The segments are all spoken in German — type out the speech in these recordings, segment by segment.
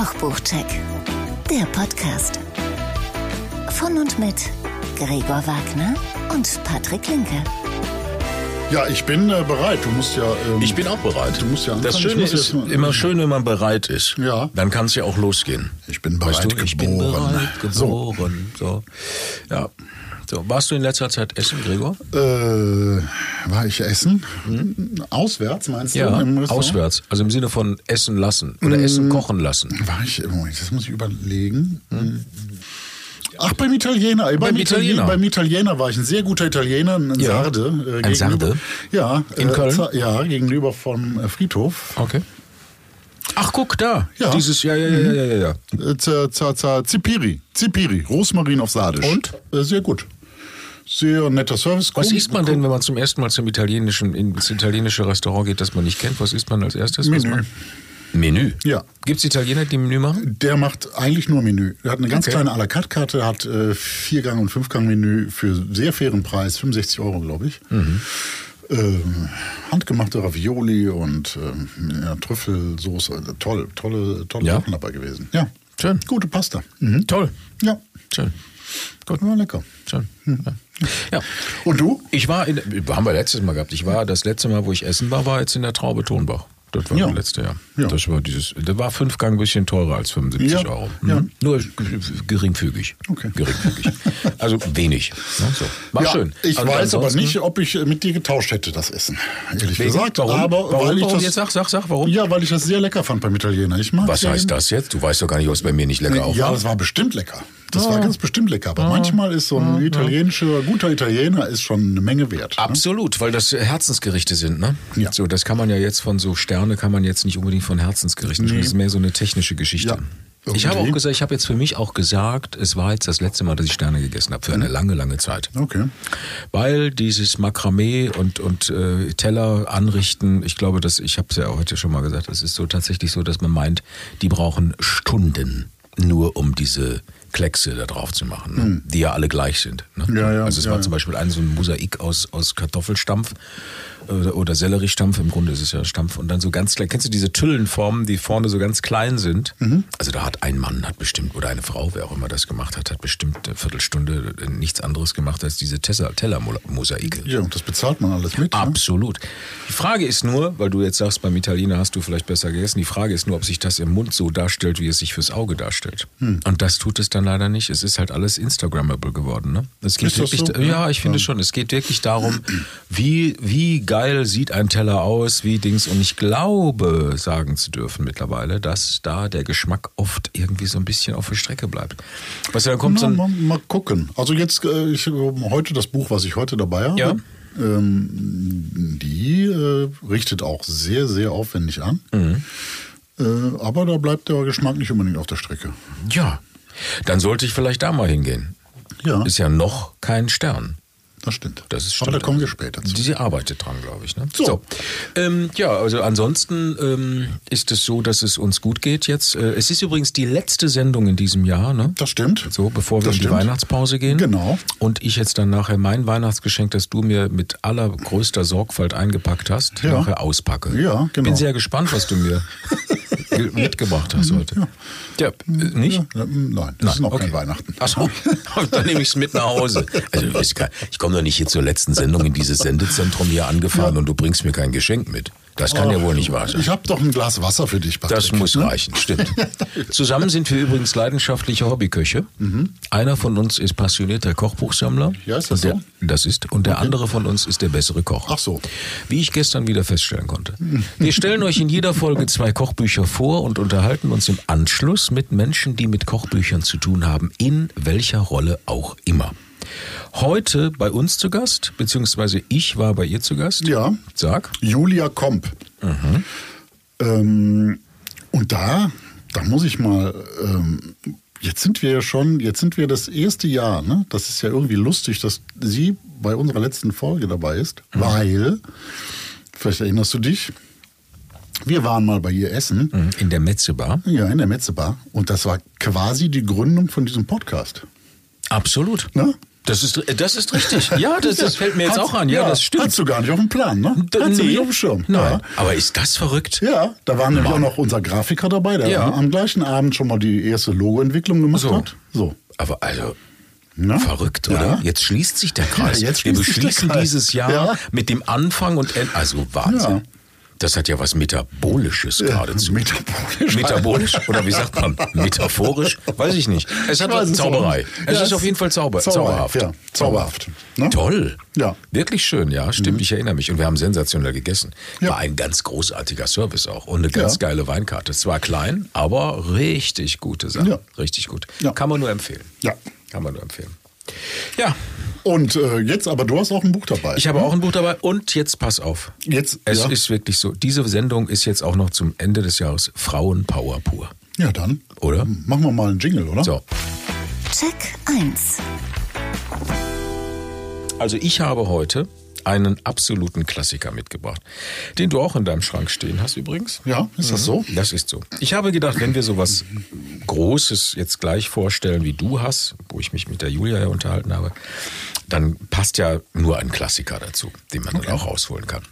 Kochbuchcheck, der Podcast. Von und mit Gregor Wagner und Patrick Linke. Ja, ich bin äh, bereit. Du musst ja. Ähm, Ich bin auch bereit. Du musst ja das. Schöne ist jetzt mal- immer schön, wenn man bereit ist. Ja. Dann kann es ja auch losgehen. Ich bin bereit weißt du, ich bin geboren. bereit So. geboren. So. Ja. So, warst du in letzter Zeit essen, Gregor? Äh, war ich essen? Auswärts meinst du? Hm? Ja, auswärts. Also im Sinne von essen lassen oder essen kochen lassen. War ich, Moment, das muss ich überlegen. Ach, beim Italiener. Äh, Hm? Beim Italiener. Italiener. Beim Italiener war ich ein sehr guter Italiener, ein Ja. Sarde. Äh, Ein Sarde? Ja. In äh, Köln? Ja, gegenüber vom äh, Friedhof. Okay. Ach, guck da. Ja. Dieses, ja, ja, ja, ja, ja, ja. Äh, za, za, Zipiri. Zipiri. Rosmarin auf Sardisch. Und? Äh, sehr gut. Sehr netter Service. Was isst man denn, wenn man zum ersten Mal zum italienischen, ins italienische Restaurant geht, das man nicht kennt? Was isst man als erstes? Menü. Menü? Ja. Gibt es Italiener, die Menü machen? Der macht eigentlich nur Menü. Er hat eine ganz Okay. kleine à la carte Karte, hat äh, Viergang- und Fünfgang-Menü für sehr fairen Preis, 65 Euro, glaube ich. Mhm. Ähm, handgemachte Ravioli und ähm, ja, Trüffelsoße. Also toll, tolle, tolle Ja? Sachen dabei gewesen. Ja. Schön. Gute Pasta. Mhm. Toll. Ja. Schön. Gut. War lecker. Schön. Ja. Ja. Und du? Ich war, in, haben wir letztes Mal gehabt. Ich war, das letzte Mal, wo ich essen war, war jetzt in der Traube Tonbach. Das war Ja. das letzte Jahr. Ja. Das war dieses, der war fünf Gang ein bisschen teurer als 75 Ja. Euro. Mhm. Ja. Nur geringfügig. Okay. Geringfügig. also wenig. Ne? So. War schön. Ich Und weiß aber nicht, ob ich mit dir getauscht hätte, das Essen. Ehrlich Wegen? gesagt. Warum? Aber warum? weil ich warum? das, Jetzt sag, sag, sag, warum? Ja, weil ich das sehr lecker fand beim Italiener. Ich mag Was heißt das jetzt? Du weißt doch gar nicht, was bei mir nicht lecker auch Ja, das war bestimmt lecker. Das war ganz bestimmt lecker. Aber manchmal ist so ein italienischer, guter Italiener ist schon eine Menge wert. Ne? Absolut, weil das Herzensgerichte sind, ne? Ja. So, das kann man ja jetzt von so Sterne kann man jetzt nicht unbedingt von Herzensgerichten sprechen. Das ist mehr so eine technische Geschichte. Ja, Ich habe auch irgendwie. gesagt, ich habe jetzt für mich auch gesagt, es war jetzt das letzte Mal, dass ich Sterne gegessen habe für eine lange, lange Zeit. Okay. Weil dieses Makramee und, und äh, Teller anrichten, ich glaube, dass ich habe es ja heute schon mal gesagt, es ist so tatsächlich so, dass man meint, die brauchen Stunden nur um diese Kleckse da drauf zu machen, ne? die ja alle gleich sind. Ne? Ja, ja, also es ja, war zum Beispiel ein so ein Mosaik aus, aus Kartoffelstampf oder, oder Selleriestampf, im Grunde ist es ja Stampf und dann so ganz klein. Kennst du diese Tüllenformen, die vorne so ganz klein sind? Mhm. Also da hat ein Mann, hat bestimmt, oder eine Frau, wer auch immer das gemacht hat, hat bestimmt eine Viertelstunde nichts anderes gemacht als diese Tellermosaike. Ja, und das bezahlt man alles mit. Ne? Absolut. Die Frage ist nur, weil du jetzt sagst, beim Italiener hast du vielleicht besser gegessen, die Frage ist nur, ob sich das im Mund so darstellt, wie es sich fürs Auge darstellt. Hm. Und das tut es dann leider nicht. Es ist halt alles Instagrammable geworden. Ne? Es geht Ist das wirklich, so? ja, ich finde schon. Es geht wirklich darum, wie, wie geil sieht ein Teller aus, wie Dings. Und ich glaube, sagen zu dürfen mittlerweile, dass da der Geschmack oft irgendwie so ein bisschen auf der Strecke bleibt. Du, dann kommt so Na, ein, mal, mal gucken. Also jetzt, äh, ich heute das Buch, was ich heute dabei habe, Ja. ähm, die äh, richtet auch sehr, sehr aufwendig an. Mhm. Äh, aber da bleibt der Geschmack nicht unbedingt auf der Strecke. ja, dann sollte ich vielleicht da mal hingehen. Ja, Ist ja noch kein Stern. Das stimmt. Das ist aber da stimmt. kommen wir später zu. Sie arbeitet dran, glaube ich. Ne? So. Ähm, ja, also ansonsten ähm, ist es so, dass es uns gut geht jetzt. Äh, es ist übrigens die letzte Sendung in diesem Jahr, ne? Das stimmt. So, bevor wir Das in die stimmt. Weihnachtspause gehen. Genau. Und ich jetzt dann nachher mein Weihnachtsgeschenk, das du mir mit allergrößter Sorgfalt eingepackt hast, Ja. nachher auspacke. Ja, genau. Bin sehr gespannt, was du mir mitgebracht hast heute. Ja, äh, nicht? Ja, nein, das ist noch okay. kein Weihnachten. Achso, dann nehme ich es mit nach Hause. Also ich, komme doch nicht hier zur letzten Sendung in dieses Sendezentrum hier angefahren und du bringst mir kein Geschenk mit. Das kann ja wohl nicht wahr sein. Ich habe doch ein Glas Wasser für dich, Patrick. Das muss ne? reichen, stimmt. Zusammen sind wir übrigens leidenschaftliche Hobbyköche. Einer von uns ist passionierter Kochbuchsammler. Ja, ist das der, so? Das ist. Und der andere von uns ist der bessere Koch. Ach so. Wie ich gestern wieder feststellen konnte. Wir stellen euch in jeder Folge zwei Kochbücher vor und unterhalten uns im Anschluss mit Menschen, die mit Kochbüchern zu tun haben, in welcher Rolle auch immer. Heute bei uns zu Gast, beziehungsweise ich war bei ihr zu Gast. Ja. Sag. Julia Komp. Ähm, und da, da muss ich mal, ähm, jetzt sind wir ja schon, jetzt sind wir das erste Jahr, ne? Das ist ja irgendwie lustig, dass sie bei unserer letzten Folge dabei ist, weil, vielleicht erinnerst du dich, wir waren mal bei ihr essen, Mhm, In der Metzebar. ja, in der Metzebar, und das war quasi die Gründung von diesem Podcast. Absolut. Ne? Das ist, das ist richtig. Ja, das, das fällt mir jetzt Hat- auch an. Ja, das stimmt. Hast du gar nicht auf dem Plan, ne? D- Hast du nee. nicht auf dem Schirm. Nein. Aber ist das verrückt? Ja, ja da war nämlich auch noch unser Grafiker dabei, der Ja. am gleichen Abend schon mal die erste Logoentwicklung gemacht So. hat. So. Aber also, Ne? verrückt, oder? Ja. Jetzt schließt sich der Kreis. Ja, jetzt Wir beschließen dieses Jahr Ja. mit dem Anfang und Ende. Also Wahnsinn. Das hat ja was Metabolisches geradezu. Metabolisch. Metabolisch oder wie sagt man? Metaphorisch? Weiß ich nicht. Es hat was Zauberei. Es Ja, ist auf jeden Fall Zauber, zauberhaft. ja, zauberhaft. Ne? Toll. Ja. Mhm. Wirklich schön, ja, stimmt. Ich erinnere mich. Und wir haben sensationell gegessen. Ja. War ein ganz großartiger Service auch. Und eine ganz geile Weinkarte. Zwar klein, aber richtig gute Sache. Richtig gut. Ja. Kann man nur empfehlen. Ja. Kann man nur empfehlen. Ja, Und äh, jetzt aber, du hast auch ein Buch dabei. ich habe auch ein Buch dabei. Und jetzt pass auf. Jetzt, Es ja. ist wirklich so. Diese Sendung ist jetzt auch noch zum Ende des Jahres Frauenpower pur. Ja, dann. Oder? Machen wir mal einen Jingle, oder? So. Check 1. Also ich habe heute einen absoluten Klassiker mitgebracht, den du auch in deinem Schrank stehen hast übrigens. Ja, ist das so? Das ist so. Ich habe gedacht, wenn wir sowas Großes jetzt gleich vorstellen, wie du hast, wo ich mich mit der Julia ja unterhalten habe, dann passt ja nur ein Klassiker dazu, den man dann auch rausholen kann.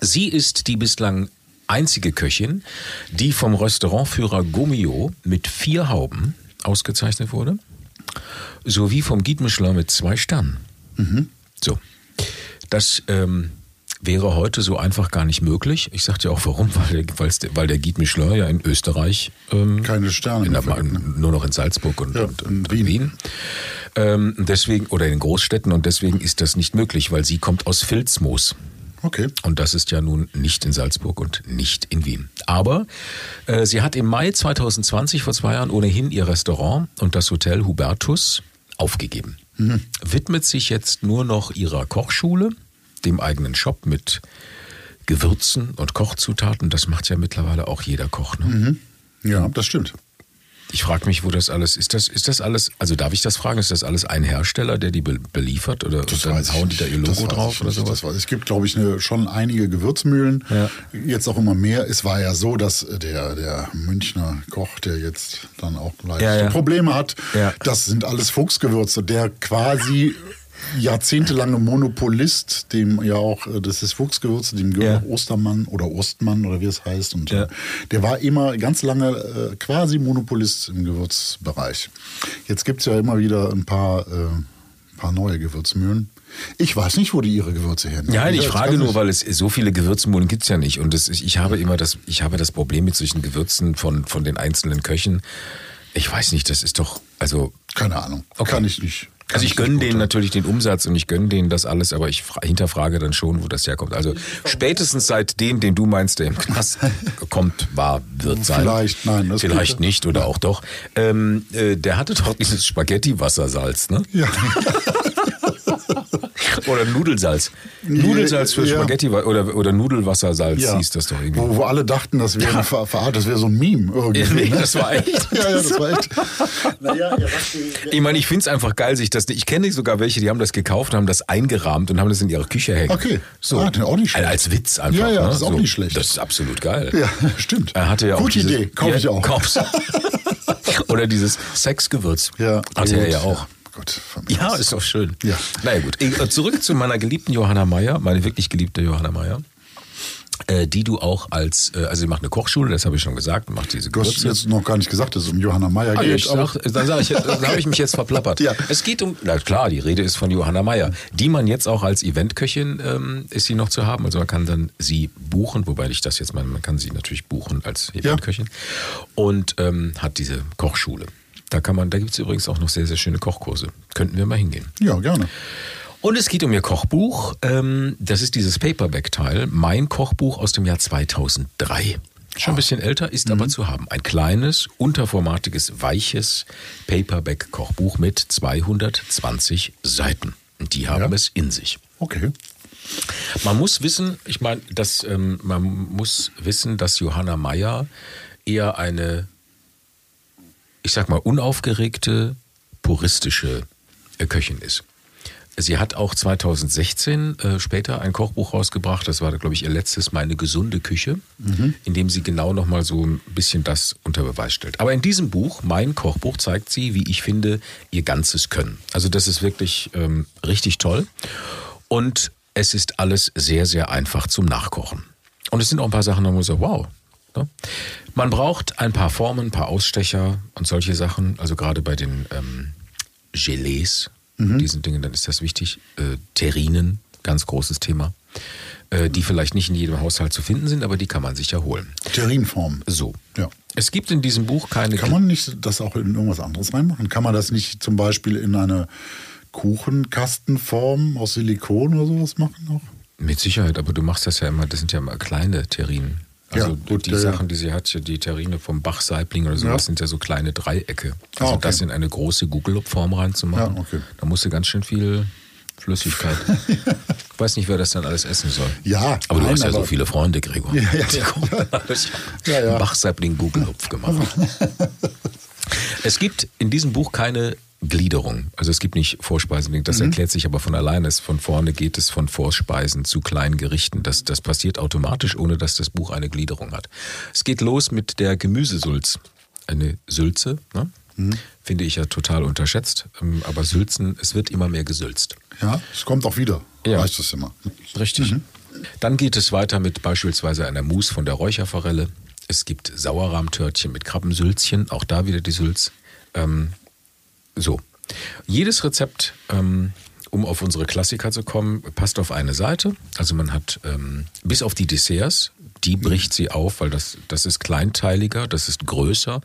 Sie ist die bislang einzige Köchin, die vom Restaurantführer Gomio mit vier Hauben ausgezeichnet wurde, sowie vom Guide Michelin mit zwei Sternen. So. Das ähm, wäre heute so einfach gar nicht möglich. Ich sagte ja auch warum, weil weil der Guide Michelin ja in Österreich ähm, Keine Sterne der, ne? nur noch in Salzburg und, Ja, und, in und Wien. Wien. Ähm, deswegen, oder in Großstädten und deswegen ist das nicht möglich, weil sie kommt aus Filzmoos. Okay. Und das ist ja nun nicht in Salzburg und nicht in Wien. Aber äh, sie hat im Mai 2020, vor zwei Jahren, ohnehin ihr Restaurant und das Hotel Hubertus aufgegeben. Widmet sich jetzt nur noch ihrer Kochschule, dem eigenen Shop mit Gewürzen und Kochzutaten. Das macht ja mittlerweile auch jeder Koch. Ne? Ja, das stimmt. Ich frage mich, wo das alles ist. Das ist das alles? Also darf ich das fragen? Ist das alles ein Hersteller, der die be beliefert oder und dann hauen die da ihr. Logo Das drauf oder sowas? Das. Es gibt, glaube ich, eine, schon einige Gewürzmühlen. Ja. Jetzt auch immer mehr. Es war ja so, dass der, der Münchner Koch, der jetzt dann auch leichte Ja, ja. Probleme hat, das sind alles Fuchsgewürze, der quasi jahrzehntelange Monopolist, dem ja auch, äh, das ist Fuchsgewürze, dem gehört Ja. Ostermann oder Ostmann oder wie es heißt. Und Ja. äh, der war immer ganz lange äh, quasi Monopolist im Gewürzbereich. Jetzt gibt es ja immer wieder ein paar, äh, paar neue Gewürzmühlen. Ich weiß nicht, wo die ihre Gewürze hernehmen. Ja, ich Das frage nur, ich. weil es so viele Gewürzmulen gibt's ja nicht. Und das, ich, ich habe immer das, ich habe das Problem mit solchen Gewürzen von, von den einzelnen Köchen. Ich weiß nicht, das ist doch, also, Keine Ahnung. Okay. Kann ich nicht. Also ich gönne denen beurteilen. natürlich den Umsatz und ich gönne denen das alles, aber ich fra- hinterfrage dann schon, wo das herkommt. Also spätestens seit dem, den du meinst, der im Knast kommt, war, wird sein. Vielleicht, nein, das Vielleicht nicht oder auch doch. Ähm, äh, der hatte doch dieses Spaghetti-Wassersalz, ne? Ja. Oder Nudelsalz. Nudelsalz für Ja. Spaghetti oder, oder Nudelwassersalz ja. hieß das doch irgendwie. Wo, wo alle dachten, das wäre eine Ver Ver das wäre so ein Meme irgendwie. Nee, ne? das war echt. ja, ja, das war echt. naja, Ich meine, ich finde es einfach geil, sich das. Ich kenne sogar welche, die haben das gekauft, haben das eingerahmt und haben das in ihre Küche hängen. Okay. so Ah, auch nicht schlecht. als Witz einfach. Ja, ja, ne? das ist auch so. nicht schlecht. Das ist absolut geil. Ja, stimmt. Er hatte ja auch Gute dieses, Idee, kauf ich auch. Kauf's. Oder dieses Sexgewürz. Ja, Hatte er ja auch. Gott, Ja, ist doch schön. Ja. Naja gut, Äh, zurück zu meiner geliebten Johanna Meyer, meine wirklich geliebte Johanna Meyer, äh, die du auch als, äh, also sie macht eine Kochschule, das habe ich schon gesagt, macht diese Du hast jetzt noch gar nicht gesagt, dass es um Johanna Meyer Ah, geht. ich sag, dann sag ich, dann habe ich mich jetzt verplappert. Ja. Es geht um, na klar, die Rede ist von Johanna Meyer, die man jetzt auch als Eventköchin ähm, ist sie noch zu haben. Also man kann dann sie buchen, wobei ich das jetzt meine, man kann sie natürlich buchen als Eventköchin und ähm, hat diese Kochschule. Da kann man, da gibt es übrigens auch noch sehr, sehr schöne Kochkurse. Könnten wir mal hingehen. ja, gerne. Und es geht um ihr Kochbuch. Ähm, das ist dieses Paperback-Teil. Mein Kochbuch aus dem Jahr 2003. Schon ein bisschen älter, ist aber zu haben. Ein kleines, unterformatiges, weiches Paperback-Kochbuch mit 220 Seiten. Die haben Ja. es in sich. Okay. Man muss wissen, ich meine, dass ähm, man muss wissen, dass Johanna Meyer eher eine, ich sag mal, unaufgeregte, puristische äh, Köchin ist. Sie hat auch 2016 äh, später ein Kochbuch rausgebracht. Das war, glaube ich, ihr letztes Meine gesunde Küche, in dem sie genau nochmal so ein bisschen das unter Beweis stellt. Aber in diesem Buch, mein Kochbuch, zeigt sie, wie ich finde, ihr ganzes Können. Also das ist wirklich ähm, richtig toll. Und es ist alles sehr, sehr einfach zum Nachkochen. Und es sind auch ein paar Sachen, da muss ich so, wow. Ne? Man braucht ein paar Formen, ein paar Ausstecher und solche Sachen. Also gerade bei den ähm, Gelees, diesen Dingen, dann ist das wichtig. Äh, Terrinen, ganz großes Thema. Äh, die vielleicht nicht in jedem Haushalt zu finden sind, aber die kann man sich ja holen. Terrinform. So. Ja. Es gibt in diesem Buch keine. Kann man nicht das auch in irgendwas anderes reinmachen? Kann man das nicht zum Beispiel in eine Kuchenkastenform aus Silikon oder sowas machen noch? Mit Sicherheit, aber du machst das ja immer, das sind ja immer kleine Terrinen. Also Ja, gut, die ja. Sachen, die sie hat, die Terrine vom Bach-Saibling oder sowas, Ja. sind ja so kleine Dreiecke. Also Ah, okay. das in eine große Gugelop-Form reinzumachen, Ja, okay. da musst du ganz schön viel Flüssigkeit. ich weiß nicht, wer das dann alles essen soll. Ja, aber du nein, hast ja so aber- viele Freunde, Gregor. Ja, ja, Die ja. Ja, ja. Bach-Saibling Gugelopf gemacht. es gibt in diesem Buch keine Gliederung. Also es gibt nicht Vorspeisen. Das Mhm. erklärt sich aber von alleine. Es- Von vorne geht es von Vorspeisen zu kleinen Gerichten. Das, das passiert automatisch, ohne dass das Buch eine Gliederung hat. Es geht los mit der Gemüsesulz. Eine Sülze, ne? Mhm. finde ich ja total unterschätzt. Ähm, Aber Sülzen, es wird immer mehr gesülzt. Ja, es kommt auch wieder. Ja. Heißt das immer. Richtig. Dann geht es weiter mit beispielsweise einer Mousse von der Räucherforelle. Es gibt Sauerrahmtörtchen mit Krabbensülzchen, auch da wieder die Sülz. Ähm, so. Jedes Rezept, ähm, um auf unsere Klassiker zu kommen, passt auf eine Seite. Also man hat ähm, bis auf die Desserts, die bricht sie auf, weil das, das ist kleinteiliger, das ist größer.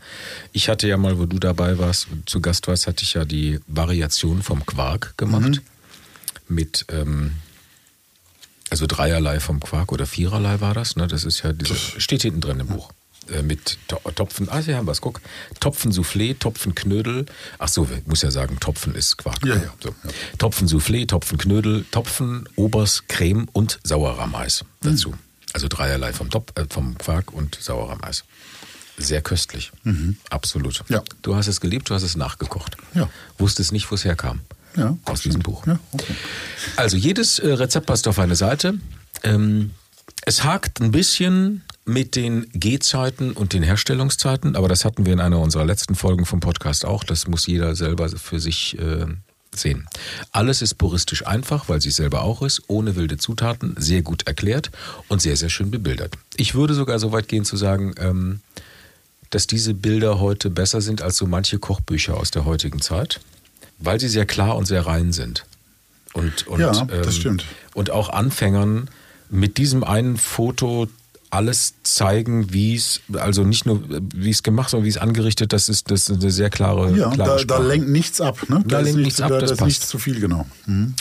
Ich hatte ja mal, wo du dabei warst, zu Gast warst, hatte ich ja die Variation vom Quark gemacht. Mit ähm, also dreierlei vom Quark oder viererlei war das, ne? Das ist ja diese, steht hinten drin im Buch. Äh, mit To- Topfen, ah, hier haben wir es, guck. Topfen Soufflé, Topfen Knödel. Ach so, ich muss ja sagen, Topfen ist Quark. Ja, ja. So. Topfen Soufflé, Topfen Knödel, Topfen, Obers, Creme und Sauerrahmeis dazu. Also dreierlei vom, Top, äh, vom Quark und Sauerrahmeis. Sehr köstlich. Absolut. Ja. Du hast es geliebt, du hast es nachgekocht. Ja. Wusstest nicht, wo es herkam. Ja, Aus diesem Buch. Ja, okay. Also jedes äh, Rezept passt auf eine Seite. Ähm, es hakt ein bisschen mit den Gehzeiten und den Herstellungszeiten, aber das hatten wir in einer unserer letzten Folgen vom Podcast auch. Das muss jeder selber für sich äh, sehen. Alles ist puristisch einfach, weil sie selber auch ist, ohne wilde Zutaten, sehr gut erklärt und sehr, sehr schön bebildert. Ich würde sogar so weit gehen zu sagen, ähm, dass diese Bilder heute besser sind als so manche Kochbücher aus der heutigen Zeit, weil sie sehr klar und sehr rein sind. Und, und, Ja, das stimmt. Und auch Anfängern mit diesem einen Foto alles zeigen, wie es, also nicht nur wie es gemacht, sondern wie es angerichtet, das ist, das ist eine sehr klare, Ja, klare da, da lenkt nichts ab. Ne? Da ist lenkt nicht nichts ab, da, das ist passt. nicht zu viel, genau. Mhm.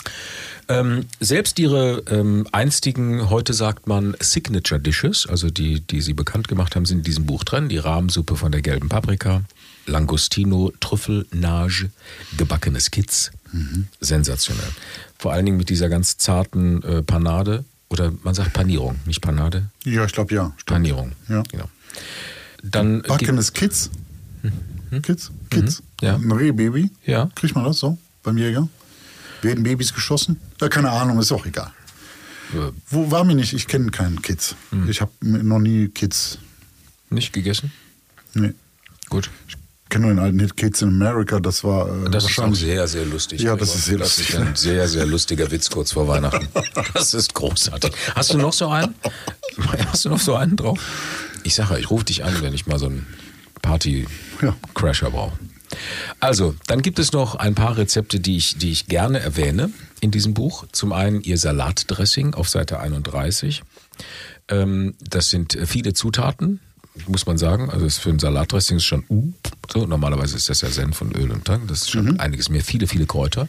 Ähm, selbst ihre ähm, einstigen, heute sagt man Signature Dishes, also die, die sie bekannt gemacht haben, sind in diesem Buch drin. Die Rahmsuppe von der gelben Paprika, Langostino, Trüffel, Nage, gebackenes Kitz. Sensationell. Vor allen Dingen mit dieser ganz zarten äh, Panade oder man sagt Panierung, nicht Panade, Ja, ich glaube ja. Stimmt. Panierung. Ja. Genau. Dann Backenes Kids. Kids? Kids? Mhm. Ja. Ein Rehbaby? Ja. Kriegt man das so beim Jäger? Werden Babys geschossen? Ja, keine Ahnung, ist auch egal. äh, Wo war mir nicht? Ich kenne keinen Kids. Hm. Ich habe noch nie Kids. nicht gegessen. Nee. Gut. Ich kenne nur den alten Hit Kids in America. Das war äh, Das ist auch sehr, sehr lustig. Ja, das ist sehr Das lustig. ist ein sehr, sehr lustiger Witz kurz vor Weihnachten. Das ist großartig. Hast du noch so einen? Hast du noch so einen drauf? Ich sage ich rufe dich an, wenn ich mal so einen Party-Crasher brauche. Also, dann gibt es noch ein paar Rezepte, die ich, die ich gerne erwähne in diesem Buch. Zum einen ihr Salatdressing auf Seite 31. Ähm, das sind äh, viele Zutaten, muss man sagen. Also es für ein Salatdressing ist schon uh, so. Normalerweise ist das ja Senf und Öl und Tang. Das ist schon einiges mehr. Viele, viele Kräuter.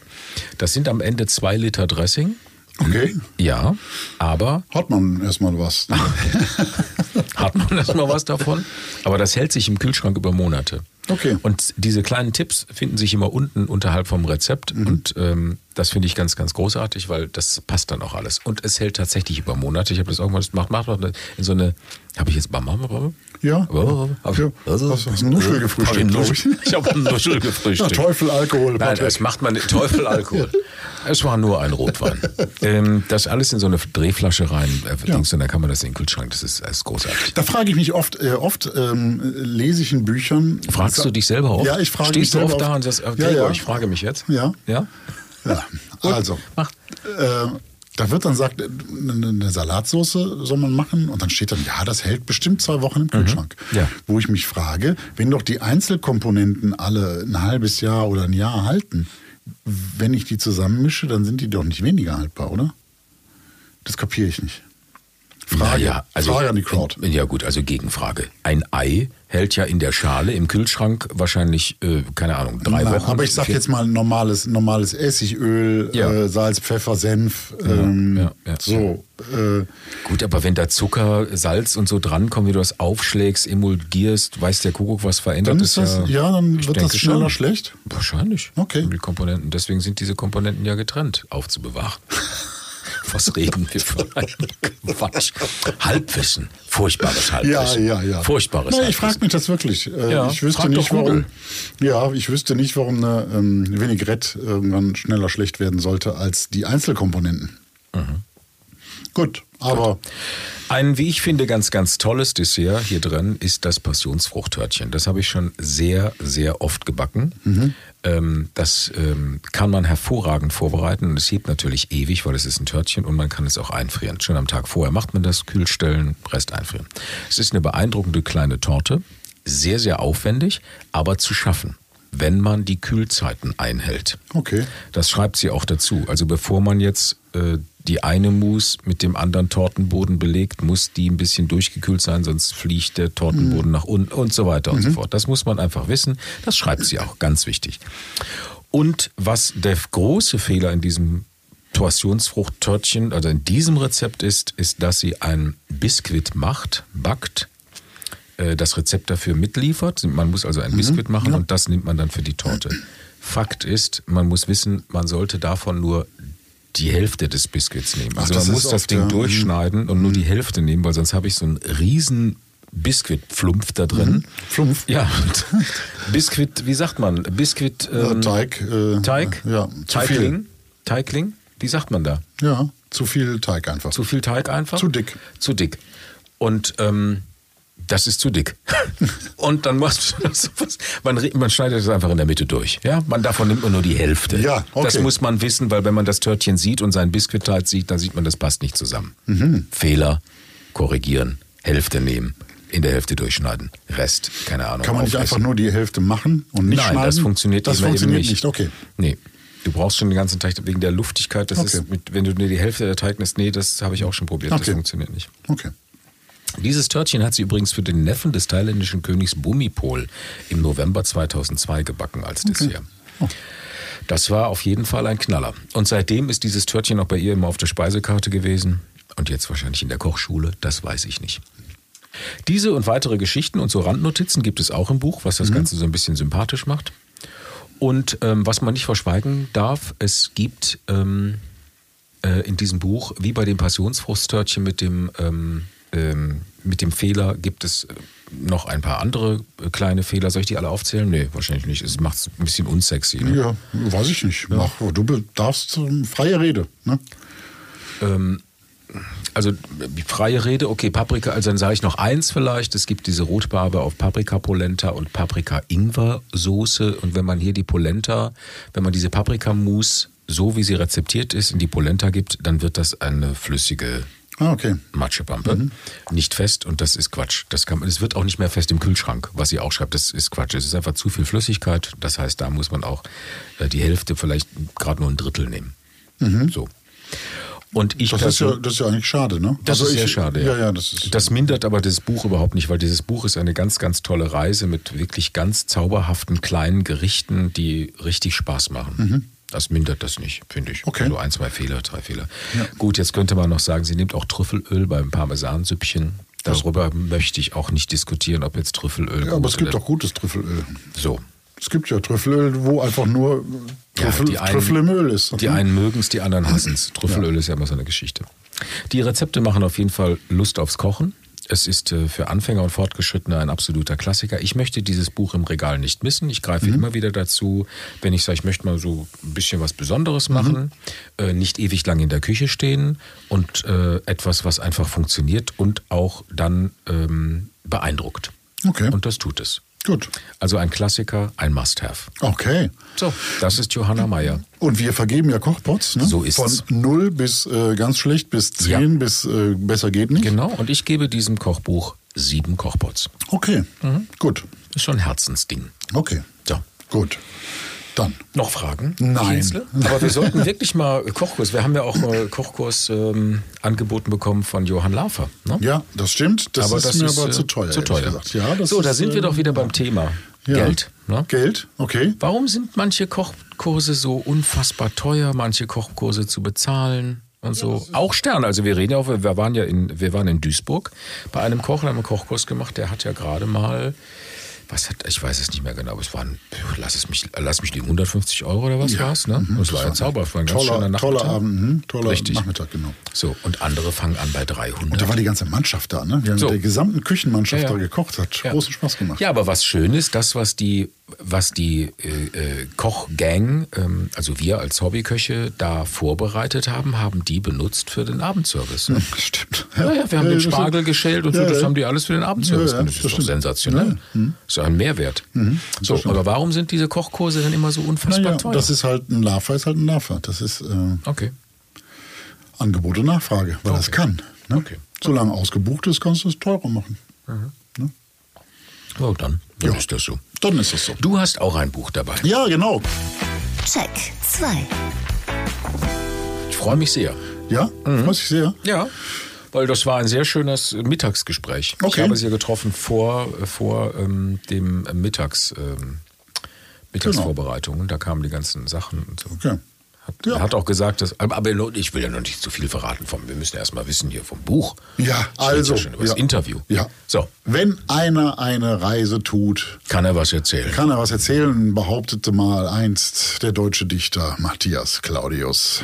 Das sind am Ende zwei Liter Dressing. Okay. Ja, aber Hat man erstmal was. hat man erstmal was davon. Aber das hält sich im Kühlschrank über Monate. Okay. Und diese kleinen Tipps finden sich immer unten unterhalb vom Rezept. Und ähm, Das finde ich ganz, ganz großartig, weil das passt dann auch alles. Und es hält tatsächlich über Monate. Ich habe das irgendwann gemacht, macht, macht in so eine, habe ich jetzt Mama, Mama? Ja. Oh, hab ich, Ja. Hast du einen Nuschel gefrühstückt, ich Nuschel- ich. Habe Nuschel Na, gefrühstückt. Teufel, Alkohol. Nein, das macht man Teufel Alkohol. Es war nur ein Rotwein. ähm, das alles in so eine Drehflasche rein, äh, Ja. Und dann kann man das in den Kühlschrank. Das ist, ist großartig. Da frage ich mich oft, äh, oft ähm, lese ich in Büchern. Fragst du dich selber oft? Ja, ich frage Stehst mich du oft da und sagst, äh, Ja, ja. ich frage mich jetzt? Ja. Ja? Ja, also. Äh, da wird dann sagt, äh, eine Salatsauce soll man machen und dann steht dann, ja, das hält bestimmt zwei Wochen im Kühlschrank. Mhm. Ja. Wo ich mich frage, wenn doch die Einzelkomponenten alle ein halbes Jahr oder ein Jahr halten, wenn ich die zusammenmische, dann sind die doch nicht weniger haltbar, oder? Das kapiere ich nicht. Frage, Naja, also, Frage an die Crowd. Ja gut, also Gegenfrage. Ein Ei hält ja in der Schale im Kühlschrank wahrscheinlich, äh, keine Ahnung, drei Nein, Wochen. aber ich sag jetzt mal normales, normales Essigöl, Ja. äh, Salz, Pfeffer, Senf. Ähm, ja, ja. so. Äh, Gut, aber wenn da Zucker, Salz und so drankommen, wie du das aufschlägst, emulgierst, weiß der Kuckuck, was verändert dann ist das, ja, dann wird das schneller schon. schlecht. Wahrscheinlich. Okay. Die Komponenten. Deswegen sind diese Komponenten ja getrennt aufzubewahren. Was reden wir für ein Quatsch? Halbwissen. Furchtbares Ja, Halbwissen. ja, ja. Furchtbares Nein, ich frage mich das wirklich. Ja, ich wüsste nicht, warum. Ja, ich wüsste nicht, warum eine ähm, Vinaigrette irgendwann schneller schlecht werden sollte als die Einzelkomponenten. Mhm. Gut, aber Ein, wie ich finde, ganz, ganz tolles Dessert hier drin ist das Passionsfruchttörtchen. Das habe ich schon sehr, sehr oft gebacken. Mhm. Ähm, das ähm, kann man hervorragend vorbereiten und es hebt natürlich ewig, weil es ist ein Törtchen und man kann es auch einfrieren. Schon am Tag vorher macht man das, kühl stellen, Rest einfrieren. Es ist eine beeindruckende kleine Torte, sehr, sehr aufwendig, aber zu schaffen, wenn man die Kühlzeiten einhält. okay. Das schreibt sie auch dazu. Also bevor man jetzt äh, die eine Mousse mit dem anderen Tortenboden belegt, muss die ein bisschen durchgekühlt sein, sonst fliegt der Tortenboden nach unten und so weiter und so fort. Das muss man einfach wissen. Das schreibt sie auch, ganz wichtig. Und was der große Fehler in diesem Torsionsfruchttörtchen, also in diesem Rezept ist, ist, dass sie ein Biskuit macht, backt, äh, das Rezept dafür mitliefert. Man muss also ein Biskuit machen und das nimmt man dann für die Torte. Fakt ist, man muss wissen, man sollte davon nur die Hälfte des Biskuits nehmen. Ach, Also man muss das Ding ja. Mhm. durchschneiden und nur die Hälfte nehmen, weil sonst habe ich so einen riesen Biskuitflumpf da drin. Mhm. Flumpf? Ja, Biskuit, wie sagt man? Biskuit, Ja, ähm, Teig. Äh, Teig? Ja, zu Teigling? viel. Teigling? Wie sagt man da? Ja, zu viel Teig einfach. Zu viel Teig einfach? Zu dick. Zu dick. Und ähm, das ist zu dick. Und dann machst du das sowas. Man, man schneidet es einfach in der Mitte durch. Ja? Man, davon nimmt man nur die Hälfte. Ja, okay. Das muss man wissen, weil wenn man das Törtchen sieht und seinen Biskuitteig sieht, dann sieht man, das passt nicht zusammen. Mhm. Fehler, korrigieren, Hälfte nehmen, in der Hälfte durchschneiden. Rest, keine Ahnung. Kann man nicht aufessen. einfach nur die Hälfte machen und nicht Nein, schneiden? das funktioniert, das eben funktioniert eben nicht. Okay. Nee. Du brauchst schon den ganzen Teig wegen der Luftigkeit. Das Okay. ist mit, wenn du nur die Hälfte der Teig nimmst, nee, das habe ich auch schon probiert. Das Okay. funktioniert nicht. Okay. Dieses Törtchen hat sie übrigens für den Neffen des thailändischen Königs Bhumipol im November 2002 gebacken als Dessert. Oh. Das war auf jeden Fall ein Knaller. Und seitdem ist dieses Törtchen auch bei ihr immer auf der Speisekarte gewesen. Und jetzt wahrscheinlich in der Kochschule, das weiß ich nicht. Diese und weitere Geschichten und so Randnotizen gibt es auch im Buch, was das Ganze so ein bisschen sympathisch macht. Und ähm, was man nicht verschweigen darf, es gibt ähm, äh, in diesem Buch, wie bei dem Passionsfrusttörtchen mit dem, ähm, ähm, mit dem Fehler, gibt es äh, noch ein paar andere äh, kleine Fehler. Soll ich die alle aufzählen? Nee, wahrscheinlich nicht. Es macht es ein bisschen unsexy. Ne? Ja, weiß ich nicht. Mach, du darfst ähm, freie Rede. Ne? Also die freie Rede, okay, Paprika, also dann sage ich noch eins vielleicht. Es gibt diese Rotbarbe auf Paprika-Polenta und Paprika-Ingwer-Soße. Und wenn man hier die Polenta, wenn man diese Paprikamousse, so wie sie rezeptiert ist, in die Polenta gibt, dann wird das eine flüssige Ah, okay. Matschepampe. Nicht fest und das ist Quatsch. Das kann, es wird auch nicht mehr fest im Kühlschrank, was sie auch schreibt. Das ist Quatsch. Es ist einfach zu viel Flüssigkeit. Das heißt, da muss man auch äh, die Hälfte, vielleicht gerade nur ein Drittel nehmen. So. Und ich Das ist, ja, das ist ja eigentlich schade, ne? das Also ist sehr ich, schade. Ja, ja, das ist. das mindert aber das Buch überhaupt nicht, weil dieses Buch ist eine ganz, ganz tolle Reise mit wirklich ganz zauberhaften kleinen Gerichten, die richtig Spaß machen. Das mindert das nicht, finde ich. Mhm. Okay. Also ein, zwei Fehler, drei Fehler. Gut, jetzt könnte man noch sagen, sie nimmt auch Trüffelöl beim Parmesansüppchen. Darüber möchte ich auch nicht diskutieren, ob jetzt Trüffelöl ja, aber es gibt doch gutes Trüffelöl. so. Es gibt ja Trüffelöl, wo einfach nur Trüffel, die einen- Trüffel im Öl ist. Die einen mögen es, die anderen hassen es. Trüffelöl ist ja immer so eine Geschichte. Die Rezepte machen auf jeden Fall Lust aufs Kochen. Es ist äh, für Anfänger und Fortgeschrittene ein absoluter Klassiker. Ich möchte dieses Buch im Regal nicht missen. Ich greife immer wieder dazu, wenn ich sage, ich möchte mal so ein bisschen was Besonderes machen, äh, nicht ewig lang in der Küche stehen und äh, etwas, was einfach funktioniert und auch dann ähm, beeindruckt. Okay. Und das tut es. Gut. Also ein Klassiker, ein Must-Have. Okay. So, das ist Johanna Meyer. Und wir vergeben ja Kochpots, ne? So ist Von es. 0 bis äh, ganz schlecht bis 10 Ja. bis äh, besser geht nicht. Genau, und ich gebe diesem Kochbuch sieben Kochpots. Okay. Mhm. Gut. Ist schon ein Herzensding. Okay. So. Gut. Dann. Noch Fragen? Nein. Kienzle? Aber wir sollten wirklich mal Kochkurs. Wir haben ja auch mal Kochkurs ähm, angeboten bekommen von Johann Laufer. Ne? Ja, das stimmt. Das aber ist das mir ist, aber äh, zu teuer. Zu teuer. Gesagt. Ja, das so, da ist, sind wir äh, doch wieder beim Thema. ja. Geld. Ne? Geld, okay. Warum sind manche Kochkurse so unfassbar teuer, manche Kochkurse zu bezahlen und so? Auch Sterne. Also wir reden ja auch, wir waren ja in, wir waren in Duisburg bei einem Koch und haben einen Kochkurs gemacht, der hat ja gerade mal, was hat, ich weiß es nicht mehr genau, aber es waren, lass es mich, lass mich liegen, 150 Euro oder was war's, ne? Das war ja zauberhaft, war ein ganz schöner Toller, Nachmittag. toller Abend, mhm, toller Richtig. Nachmittag, genau. So, und andere fangen an bei 300. Und da war die ganze Mannschaft da, ne? Wir haben So. mit der gesamten Küchenmannschaft Ja, ja. da gekocht, hat Ja. großen Spaß gemacht. Ja, aber was schön ist, das, was die, was die äh, äh, Kochgang, ähm, also wir als Hobbyköche, da vorbereitet haben, haben die benutzt für den Abendservice. Ne? Stimmt. Ja, ja, wir haben den das Spargel geschält und Ja, so, das ja. haben die alles für den Abendservice Ja, ja, benutzt. das ist doch sensationell. Ja, Das ist ein Mehrwert. so, stimmt. aber warum sind diese Kochkurse denn immer so unfassbar Naja, teuer? das ist halt ein Lava, ist halt ein Lava. Das ist äh, okay. Angebot und Nachfrage, weil das kann. Ne? Okay. Solange ausgebucht ist, kannst du es teurer machen. Oh, dann, dann Ja. ist das so. Dann ist es so. Du hast auch ein Buch dabei. Ja, genau. Check 2. Ich freue mich sehr. Ja, Mhm. freut sich sehr. Ja, weil das war ein sehr schönes Mittagsgespräch. Ich Okay. habe sie ja getroffen vor, vor ähm, dem Mittags, ähm, Mittagsvorbereitungen. Da kamen die ganzen Sachen und so. Okay. Hat, Ja. Er hat auch gesagt, dass, aber ich will ja noch nicht zu viel verraten. Vom, wir müssen erst mal wissen hier vom Buch. Ja, Ich also. ja über das ja. Interview. Ja. So, Wenn einer eine Reise tut, kann er was erzählen. kann er was erzählen, behauptete mal einst der deutsche Dichter Matthias Claudius.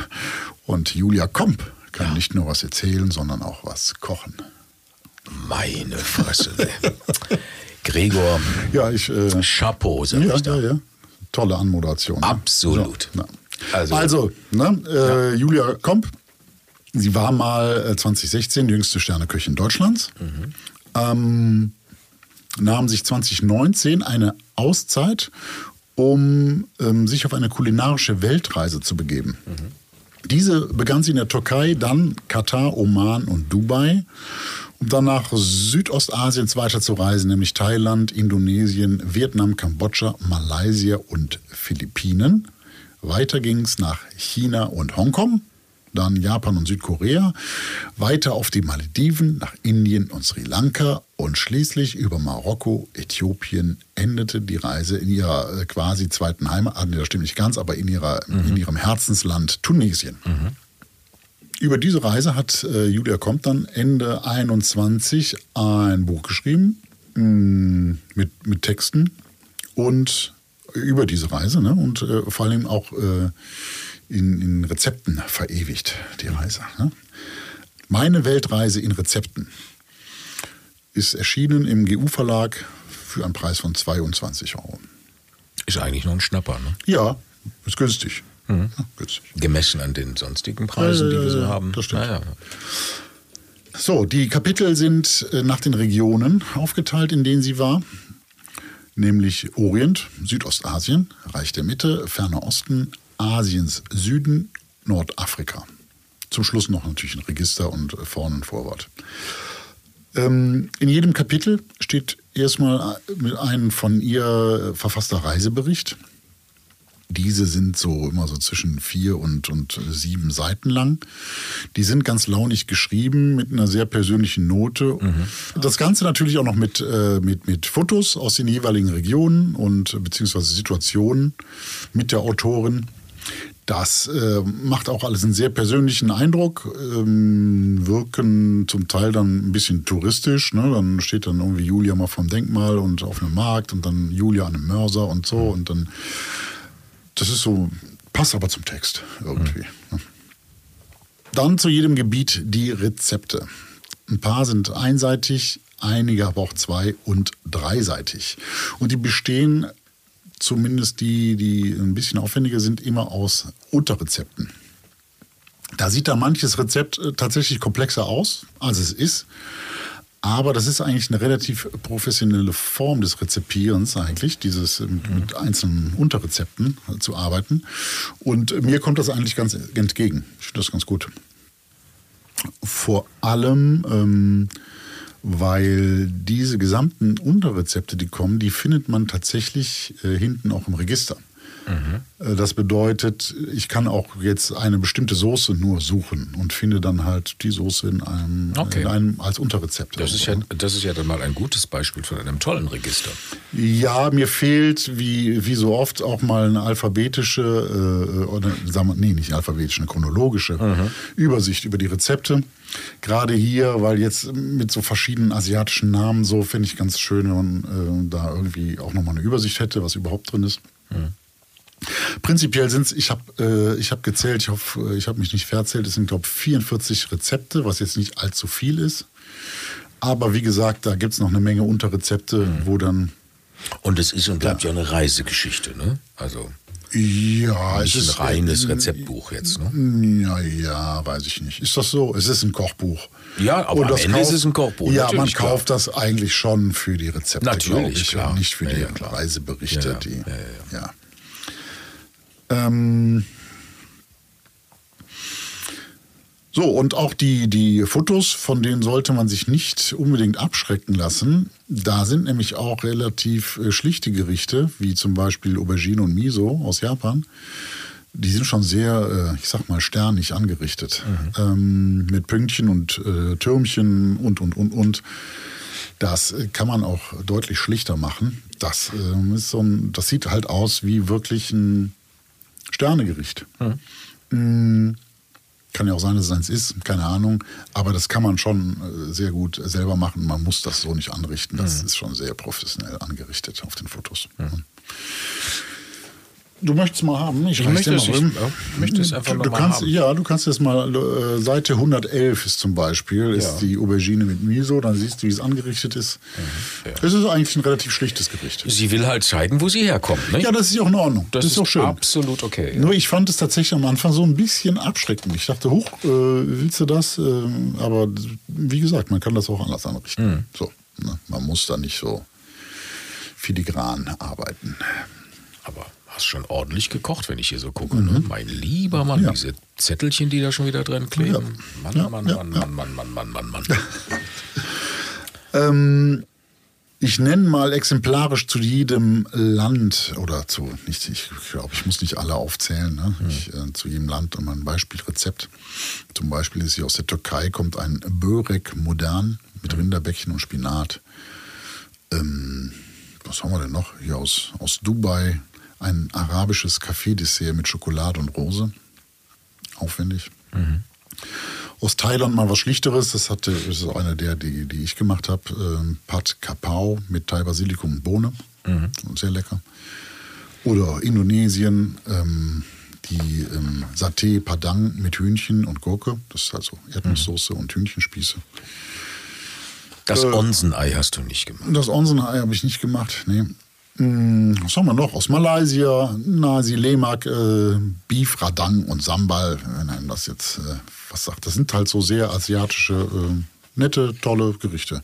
Und Julia Komp kann nicht nur was erzählen, sondern auch was kochen. Meine Fresse. Gregor, Ja, ich. Äh, Chapeau, sag ja, ich da. ja, ja. Tolle Anmoderation. Absolut. So, na. Also- Also, ne, äh, Julia Komp, sie war mal äh, 2016 jüngste Sterneköchin Deutschlands. Mhm. Ähm, nahm sich 2019 eine Auszeit, um ähm, sich auf eine kulinarische Weltreise zu begeben. Diese begann sie in der Türkei, dann Katar, Oman und Dubai, um dann nach Südostasiens weiterzureisen, nämlich Thailand, Indonesien, Vietnam, Kambodscha, Malaysia und Philippinen. Weiter ging es nach China und Hongkong, dann Japan und Südkorea, weiter auf die Malediven, nach Indien und Sri Lanka und schließlich über Marokko, Äthiopien endete die Reise in ihrer äh, quasi zweiten Heimat, ah, das stimmt nicht ganz, aber in, ihrer, in ihrem Herzensland Tunesien. Über diese Reise hat äh, Julia Komp dann Ende 21 ein Buch geschrieben mh, mit, mit Texten und über diese Reise ne? und äh, vor allem auch äh, in, in Rezepten verewigt, die Reise. Ne? Meine Weltreise in Rezepten ist erschienen im GU-Verlag für einen Preis von 22 Euro. Ist eigentlich noch ein Schnapper, ne? Ja, ist günstig. Ja, günstig. Gemessen an den sonstigen Preisen, die wir so ja, haben. das stimmt. Naja. So, die Kapitel sind äh, nach den Regionen aufgeteilt, in denen sie war. Nämlich Orient, Südostasien, Reich der Mitte, Ferner Osten, Asiens Süden, Nordafrika. Zum Schluss noch natürlich ein Register und äh, Vorn- und Vorwort. Ähm, in jedem Kapitel steht erstmal ein von ihr verfasster Reisebericht. Diese sind so immer so zwischen vier und, und sieben Seiten lang. Die sind ganz launig geschrieben mit einer sehr persönlichen Note. Das Ganze natürlich auch noch mit, äh, mit, mit Fotos aus den jeweiligen Regionen und beziehungsweise Situationen mit der Autorin. Das äh, macht auch alles einen sehr persönlichen Eindruck, ähm, wirken zum Teil dann ein bisschen touristisch. Ne? Dann steht dann irgendwie Julia mal vom Denkmal und auf einem Markt und dann Julia an einem Mörser und so. Und dann, das ist so, passt aber zum Text irgendwie. Ne? Dann zu jedem Gebiet die Rezepte. Ein paar sind einseitig, einige aber auch zwei- und dreiseitig. Und die bestehen zumindest die, die ein bisschen aufwendiger sind, immer aus Unterrezepten. Da sieht da manches Rezept äh, tatsächlich komplexer aus, als es ist. Aber das ist eigentlich eine relativ professionelle Form des Rezepierens eigentlich, dieses mit, mit einzelnen Unterrezepten äh, zu arbeiten. Und äh, mir kommt das eigentlich ganz entgegen. Ich finde das ganz gut. Vor allem, ähm, weil diese gesamten Unterrezepte, die kommen, die findet man tatsächlich äh, hinten auch im Register. Äh, Das bedeutet, ich kann auch jetzt eine bestimmte Soße nur suchen und finde dann halt die Soße in einem, Okay. in einem als Unterrezept. Das ist, ja, das ist ja dann mal ein gutes Beispiel von einem tollen Register. Ja, mir fehlt, wie, wie so oft, auch mal eine alphabetische, äh, oder sagen wir, nee, nicht alphabetisch, eine chronologische Übersicht über die Rezepte. Gerade hier, weil jetzt mit so verschiedenen asiatischen Namen so, finde ich ganz schön, wenn man äh, da irgendwie auch nochmal eine Übersicht hätte, was überhaupt drin ist. Prinzipiell sind es, ich habe äh, ich hab gezählt, ich hoffe, ich habe mich nicht verzählt, es sind, glaube ich, 44 Rezepte, was jetzt nicht allzu viel ist. Aber wie gesagt, da gibt es noch eine Menge Unterrezepte, wo dann Und es ist und bleibt ja eine Reisegeschichte, ne? Also Ja, nicht es ein ist reines äh, Rezeptbuch jetzt, ne? Ja, ja, weiß ich nicht. Ist das so? Es ist ein Kochbuch. Ja, aber Und am Ende ist es ein Kochbuch, Ja, man klar. kauft das eigentlich schon für die Rezepte, Natürlich, glaube ich, klar. und nicht für Ja, die ja. Reiseberichte. Ja, ja. Die, Ja, ja, ja. Ähm, so, und auch die, die Fotos, von denen sollte man sich nicht unbedingt abschrecken lassen. Da sind nämlich auch relativ äh, schlichte Gerichte, wie zum Beispiel Aubergine und Miso aus Japan. Die sind schon sehr, äh, ich sag mal, sternig angerichtet. Ähm, mit Pünktchen und äh, Türmchen und, und, und, und. Das äh, kann man auch deutlich schlichter machen. Das, ähm, ist so ein, das sieht halt aus wie wirklich ein Sternegericht. Mm, Kann ja auch sein, dass es eins ist, keine Ahnung. Aber das kann man schon äh, sehr gut selber machen. Man muss das so nicht anrichten. Das ist schon sehr professionell angerichtet auf den Fotos. Du möchtest mal haben? Ich, reich's möchte es- mal ich- rüber. ja, ich möchte es einfach du, du mal kannst, haben. Ja, du kannst jetzt mal, äh, Seite 111 ist zum Beispiel, ist Ja. die Aubergine mit Miso. Dann siehst du, wie es angerichtet ist. ja. Es ist eigentlich ein relativ schlichtes Gericht. Sie will halt zeigen, wo sie herkommt, ne? Ja, das ist ja auch in Ordnung. Das, ist auch schön. absolut okay. Nur ich fand es tatsächlich am Anfang so ein bisschen abschreckend. Ich dachte, hoch, äh, willst du das? Ähm, aber wie gesagt, man kann das auch anders anrichten. Mhm. So, ne? Man muss da nicht so filigran arbeiten. Aber hast schon ordentlich gekocht, wenn ich hier so gucke. Ne? Mein lieber Mann, Mhm. Ja. diese Zettelchen, die da schon wieder drin kleben. Ja. Mann, Ja, Mann, Mann. Mann, Mann, Mann, Mann, Mann, Mann. Ähm, ich nenne mal exemplarisch zu jedem Land oder zu, nicht, ich glaube, ich muss nicht alle aufzählen, ne? ich, äh, zu jedem Land mal ein Beispielrezept. Zum Beispiel ist hier aus der Türkei kommt ein Börek modern mit Rinderbäckchen und Spinat. Ähm, was haben wir denn noch? Hier aus, aus Dubai ein arabisches Kaffeedessert mit Schokolade und Rose. Aufwendig. Aus Thailand mal was Schlichteres. Das, hatte, das ist einer der, die, die ich gemacht habe. Ähm, Pad Kapau mit Thai Basilikum und Bohne. Sehr lecker. Oder Indonesien, ähm, die ähm, Satay Padang mit Hühnchen und Gurke. Das ist also Erdnusssoße und Hühnchenspieße. Das Äh. Onsenei hast du nicht gemacht. Das Onsenei habe ich nicht gemacht, nee. Hm, Was haben wir noch? Aus Malaysia, Nasi Lemak, äh, Beef Radang und Sambal. Einem das jetzt äh, was sagt. Das sind halt so sehr asiatische, äh, nette, tolle Gerichte.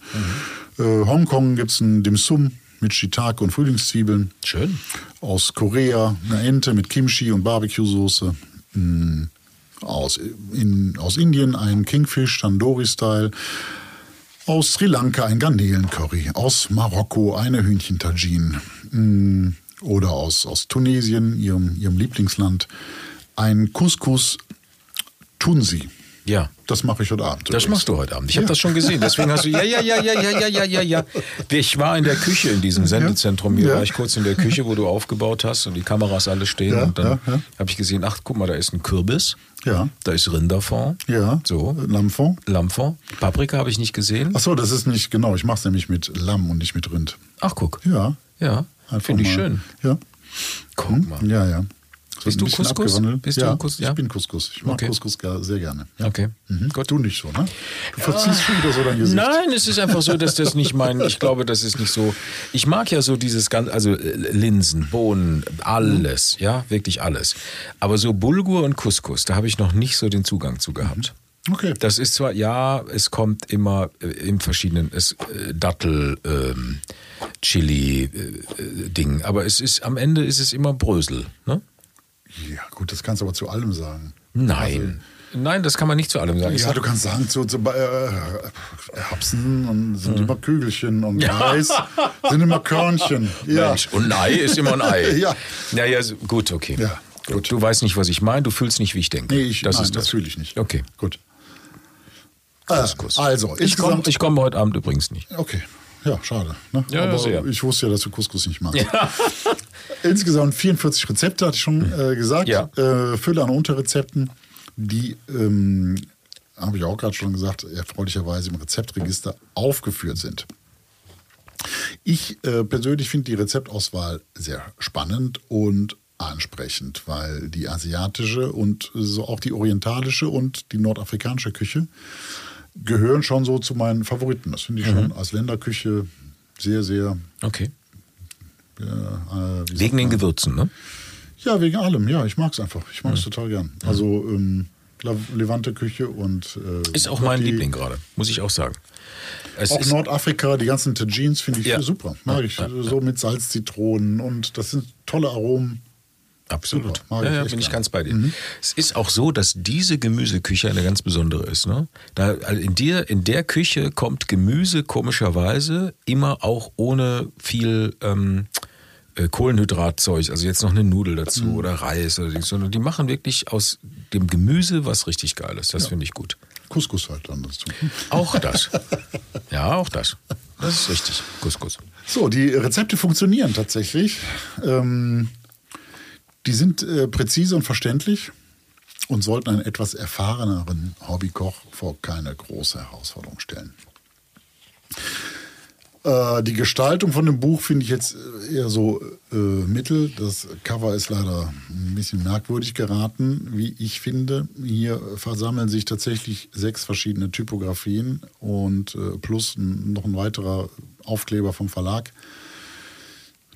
Äh, Hongkong gibt es ein Dim Sum mit Shiitake und Frühlingszwiebeln. Schön. Aus Korea eine Ente mit Kimchi und Barbecue-Soße. Hm, Aus, in, aus Indien ein Kingfish Tandoori-Style. Aus Sri Lanka ein Garnelen-Curry. Aus Marokko eine Hühnchen-Tagine. Mm, Oder aus, aus Tunesien, ihrem, ihrem Lieblingsland, ein Couscous Tunsi. Ja. Das mache ich heute Abend. Das übrigens. machst du heute Abend. Ich habe das schon gesehen. Deswegen hast du, ja, ja, ja, ja, ja, ja, ja, ja, ja. Ich war in der Küche in diesem Sendezentrum. Hier Ja. war ich kurz in der Küche, wo du aufgebaut hast und die Kameras alle stehen. Ja, und dann ja, ja. habe ich gesehen, ach, guck mal, da ist ein Kürbis. Ja. Da ist Rinderfond. Ja. So. Lammfond. Lammfond. Paprika habe ich nicht gesehen. Ach so, das ist nicht, genau, ich mache es nämlich mit Lamm und nicht mit Rind. Ach, guck. Ja. Ja, finde ich schön. Ja. Guck Hm? mal. Ja, ja. Bist du Couscous? Bist du ja, Couscous? Ja? Ich bin Couscous. Ich mag Okay. Couscous sehr gerne. Ja. Okay. Mhm. Gott, du nicht so, ne? Du verziehst schon wieder so dein Gesicht. Nein, es ist einfach so, dass das nicht mein, ich glaube, das ist nicht so. Ich mag ja so dieses ganze, also äh, Linsen, Bohnen, alles, ja, wirklich alles. Aber so Bulgur und Couscous, da habe ich noch nicht so den Zugang zu gehabt. Okay. Das ist zwar, ja, es kommt immer äh, im verschiedenen, es, äh, Dattel, ähm, Chili, äh, äh, aber es ist, am Ende ist es immer Brösel, ne? Ja, gut, das kannst du aber zu allem sagen. Nein. Nein, das kann man nicht zu allem sagen. Ja, du kannst sagen, zu, zu äh, Erbsen und sind immer Kügelchen und Reis sind immer Körnchen. Ja. Mensch, und ein Ei ist immer ein Ei. Ja. Ja, ja, so- gut, okay. Ja, gut. Du weißt nicht, was ich meine, du fühlst nicht, wie ich denke. Nee, ich, das nein, ist das. das fühle ich nicht. Okay. Gut. Äh, Couscous. also, Ich komme komm heute Abend übrigens nicht. Okay. Ja, schade. Ne? Ja, ja, Aber sehr. ich wusste ja, dass du Couscous nicht magst. Insgesamt 44 Rezepte, hatte ich schon äh, gesagt. Ja. Äh, Fülle an Unterrezepten, die, ähm, habe ich auch gerade schon gesagt, erfreulicherweise im Rezeptregister aufgeführt sind. Ich äh, persönlich finde die Rezeptauswahl sehr spannend und ansprechend, weil die asiatische und so auch die orientalische und die nordafrikanische Küche gehören schon so zu meinen Favoriten. Das finde ich schon als Länderküche sehr, sehr. Okay. Äh, Wegen den? Gewürzen, ne? Ja, wegen allem. Ja, ich mag es einfach. Ich mag es total gern. Also ähm, Levante-Küche und. Äh, Ist auch mein die- Liebling gerade, muss ich auch sagen. Es Auch Nordafrika, die ganzen Tagines finde ich Ja. super. Mag ich. So mit Salz, Zitronen und das sind tolle Aromen. Absolut. Super, Ja, ja, bin ich ganz bei dir. Es ist auch so, dass diese Gemüseküche eine ganz besondere ist. Ne? Da, also in, dir, in der Küche kommt Gemüse komischerweise immer auch ohne viel ähm, äh, Kohlenhydratzeug, also jetzt noch eine Nudel dazu Mhm. oder Reis oder Dings, sondern die machen wirklich aus dem Gemüse was richtig Geiles. Das finde ich gut. Couscous halt dann dazu. Auch das. ja, auch das. Das ist richtig. Couscous. So, die Rezepte funktionieren tatsächlich. Ähm, die sind äh, präzise und verständlich und sollten einen etwas erfahreneren Hobbykoch vor keine große Herausforderung stellen. Äh, die Gestaltung von dem Buch finde ich jetzt äh, eher so äh, mittel. Das Cover ist leider ein bisschen merkwürdig geraten, wie ich finde. Hier versammeln sich tatsächlich sechs verschiedene Typografien und äh, plus noch ein weiterer Aufkleber vom Verlag.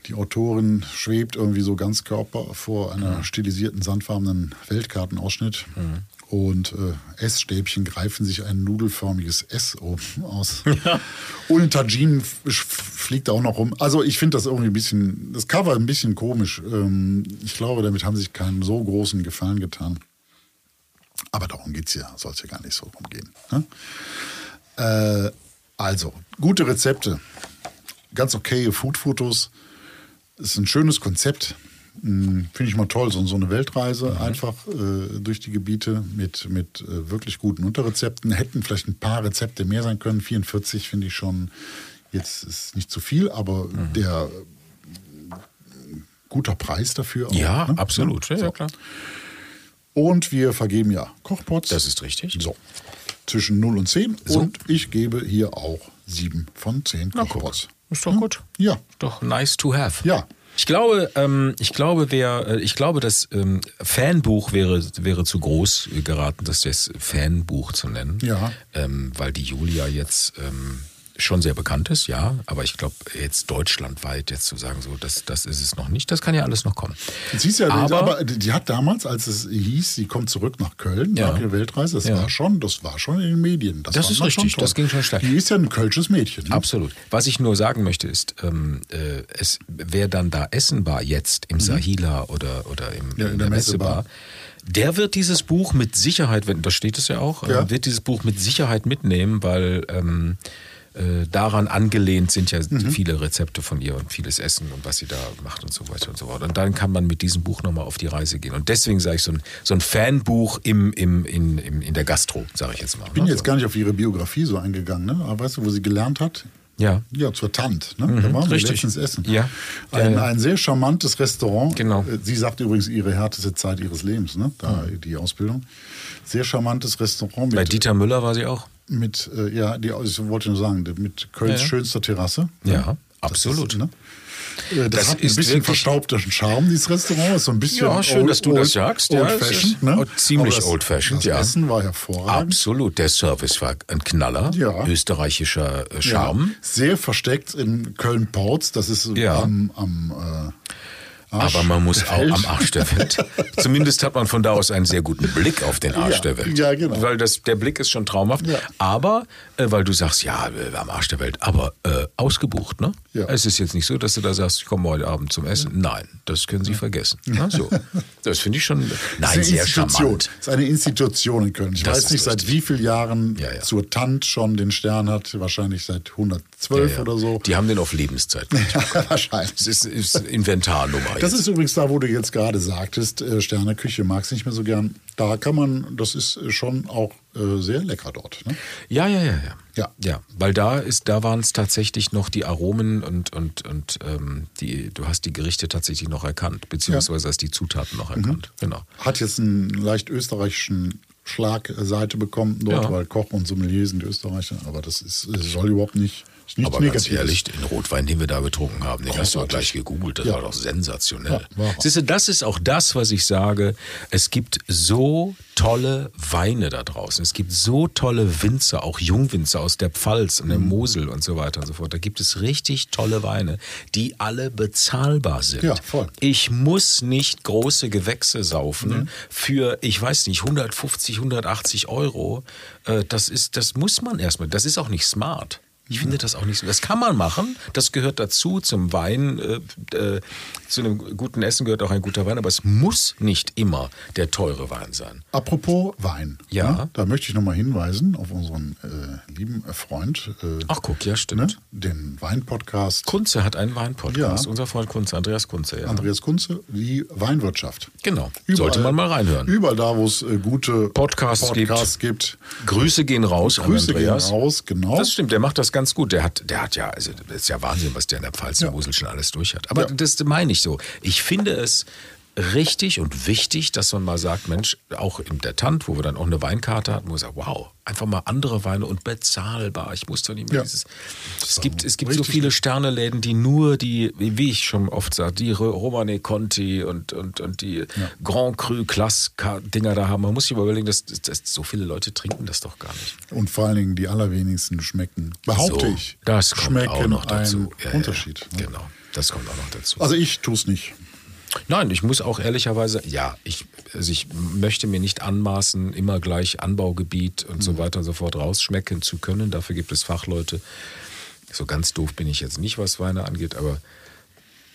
Die Autorin schwebt irgendwie so ganz Körper vor einer stilisierten, sandfarbenen Weltkartenausschnitt. Und äh, Essstäbchen greifen sich ein nudelförmiges S oben aus. Und ein Tajin fliegt da auch noch rum. Also ich finde das irgendwie ein bisschen, das Cover ein bisschen komisch. Ähm, ich glaube, damit haben sich keinen so großen Gefallen getan. Aber darum geht es ja, soll es ja gar nicht so rumgehen. Ne? Äh, also, gute Rezepte, ganz okay Food-Fotos. Ist ein schönes Konzept. Hm, Finde ich mal toll, so, eine Weltreise einfach äh, durch die Gebiete mit, mit äh, wirklich guten Unterrezepten. Hätten vielleicht ein paar Rezepte mehr sein können. 44 finde ich schon, jetzt ist nicht zu viel, aber der äh, guter Preis dafür. Auch, Ja, ne? absolut. Ja, So. ja, klar. Und wir vergeben ja Kochpots. Das ist richtig. So. Zwischen 0 und 10. So. Und ich gebe hier auch 7 von 10 Na, guck. Ist doch gut. Ja. Ist doch nice to have. Ja. Ich glaube, ähm, ich glaube, wer, äh, ich glaube, das ähm, Fanbuch wäre wäre zu groß geraten, das jetzt Fanbuch zu nennen. Ja. Ähm, weil die Julia jetzt ähm, schon sehr bekannt ist, ja. Aber ich glaube, jetzt deutschlandweit jetzt zu sagen, so, das, das ist es noch nicht. Das kann ja alles noch kommen. Sie ist ja, Aber- aber, die, hat damals, als es hieß, sie kommt zurück nach Köln Ja. nach ihrer Weltreise, das Ja. war schon, das war schon in den Medien. Das fand ist richtig, das ging schon stark. Die ist ja ein kölsches Mädchen. Ne? Absolut. Was ich nur sagen möchte ist, ähm, äh, es, wer dann da essen war jetzt im Sahila oder, oder im, Mhm. Ja, in, der, Messebar, der wird dieses Buch mit Sicherheit, da steht es ja auch, Ja. äh, wird dieses Buch mit Sicherheit mitnehmen, weil ähm, äh, daran angelehnt sind ja Mhm. viele Rezepte von ihr und vieles Essen und was sie da macht und so weiter und so fort. Und dann kann man mit diesem Buch nochmal auf die Reise gehen. Und deswegen sage ich so ein, so ein Fanbuch im, im, in, im, in der Gastro, sage ich jetzt mal. Ich bin ne? jetzt gar nicht auf ihre Biografie so eingegangen, ne? aber weißt du, wo sie gelernt hat? Ja. Ja, zur Tant. Ne? da waren wir richtig. letztens essen. Ja. Ein, Ja, ein sehr charmantes Restaurant. Genau. Äh, Sie sagt übrigens ihre härteste Zeit ihres Lebens, ne? da die Ausbildung. Sehr charmantes Restaurant Bei Dieter Müller war sie auch. Mit äh, ja, die, ich wollte nur sagen, mit Kölns Ja, ja. schönster Terrasse. Ja, Das absolut. Ist, ne? Äh, Das, Das hat ein bisschen verstaubten Charme, dieses Restaurant. Ist so ein bisschen Ja, schön, dass du das sagst. Ja, Old ist fashioned, ne? ziemlich das, old-fashioned, das ja. Essen war hervorragend. Absolut. Der Service war ein Knaller. Ja. Österreichischer äh, Charme. Ja, sehr versteckt in Köln-Porz. Das ist Ja. am, am äh, Arsch Aber man muss auch am Arsch der Welt. Zumindest hat man von da aus einen sehr guten Blick auf den Arsch Ja, der Welt. ja, genau. Weil das, der Blick ist schon traumhaft. Ja. Aber, äh, weil du sagst, ja, äh, am Arsch der Welt, aber äh, ausgebucht, ne? Ja. Es ist jetzt nicht so, dass du da sagst, ich komme heute Abend zum Essen. Nein, das können Sie vergessen. Na, so. Das finde ich schon, nein, sehr charmant. Das ist eine Institution in Köln. Ich Das weiß nicht, seit richtig. wie vielen Jahren Ja, ja. zur Tant schon den Stern hat. Wahrscheinlich seit 112 Ja, ja. oder so. Die haben den auf Lebenszeit. Wahrscheinlich. Das ist, ist Inventarnummer. Das jetzt. ist übrigens da, wo du jetzt gerade sagtest, äh, Sterneküche magst du nicht mehr so gern. Da kann man, das ist äh, schon auch äh, sehr lecker dort. Ne? Ja, ja, ja, ja. Ja. Ja, weil da ist, da waren es tatsächlich noch die Aromen und, und, und ähm, die, du hast die Gerichte tatsächlich noch erkannt, beziehungsweise hast die Zutaten noch erkannt. Genau. Hat jetzt einen leicht österreichischen Schlagseite bekommen dort, Ja. weil Koch und Sommelier sind Österreicher. Aber das ist, es soll überhaupt nicht, ist nichts Aber ganz Negatives. ehrlich, den Rotwein, den wir da getrunken haben, den hast du gleich gegoogelt. Das Ja. war doch sensationell. Ja. Siehst du, das ist auch das, was ich sage. Es gibt so tolle Weine da draußen. Es gibt so tolle Winzer, auch Jungwinzer aus der Pfalz und der Mhm. Mosel und so weiter und so fort. Da gibt es richtig tolle Weine, die alle bezahlbar sind. Ja, voll. Ich muss nicht große Gewächse saufen für, ich weiß nicht, 150, 180 Euro. Äh, Das ist, das muss man erstmal. Das ist auch nicht smart. Ich finde das auch nicht so. Das kann man machen. Das gehört dazu zum Wein. Äh, äh, zu einem guten Essen gehört auch ein guter Wein, aber es muss nicht immer der teure Wein sein. Apropos Wein. Ja. ne, da möchte ich nochmal hinweisen auf unseren äh, lieben Freund, äh, Ach, guck, ja, ne, stimmt. den Weinpodcast Kunze hat einen Weinpodcast. Ja. Unser Freund Kunze, Andreas Kunze. Ja. Andreas Kunze, die Weinwirtschaft. Genau. Sollte man mal reinhören. Überall da, wo es äh, gute Podcasts Podcasts gibt. Grüße gehen raus Grüße an Andreas. gehen raus, genau. Das stimmt, der macht das ganz gut. Der hat, der hat ja, also das ist ja Wahnsinn, was der in der Pfalz und Mosel schon alles durch hat. Aber Ja. das meine ich so. Ich finde es richtig und wichtig, dass man mal sagt, Mensch, auch in der Tant, wo wir dann auch eine Weinkarte hatten, wo wir sagen, wow, einfach mal andere Weine und bezahlbar. Ich muss doch nicht mehr Ja. dieses. Es gibt, es gibt so viele Sterneläden, die nur die, wie ich schon oft sage, die Romane Conti und, und, und die Grand Cru Class Dinger da haben. Man muss sich überlegen, dass, dass so viele Leute trinken das doch gar nicht. Und vor allen Dingen die allerwenigsten schmecken, behaupte So, ich, Das kommt schmecken auch noch dazu. Ja, ja, Unterschied. ne? Genau, das kommt auch noch dazu. Also ich tue es nicht. Nein, ich muss auch ehrlicherweise, ja, ich, also ich möchte mir nicht anmaßen, immer gleich Anbaugebiet und Mhm. so weiter und so fort rausschmecken zu können. Dafür gibt es Fachleute. So ganz doof bin ich jetzt nicht, was Weine angeht, aber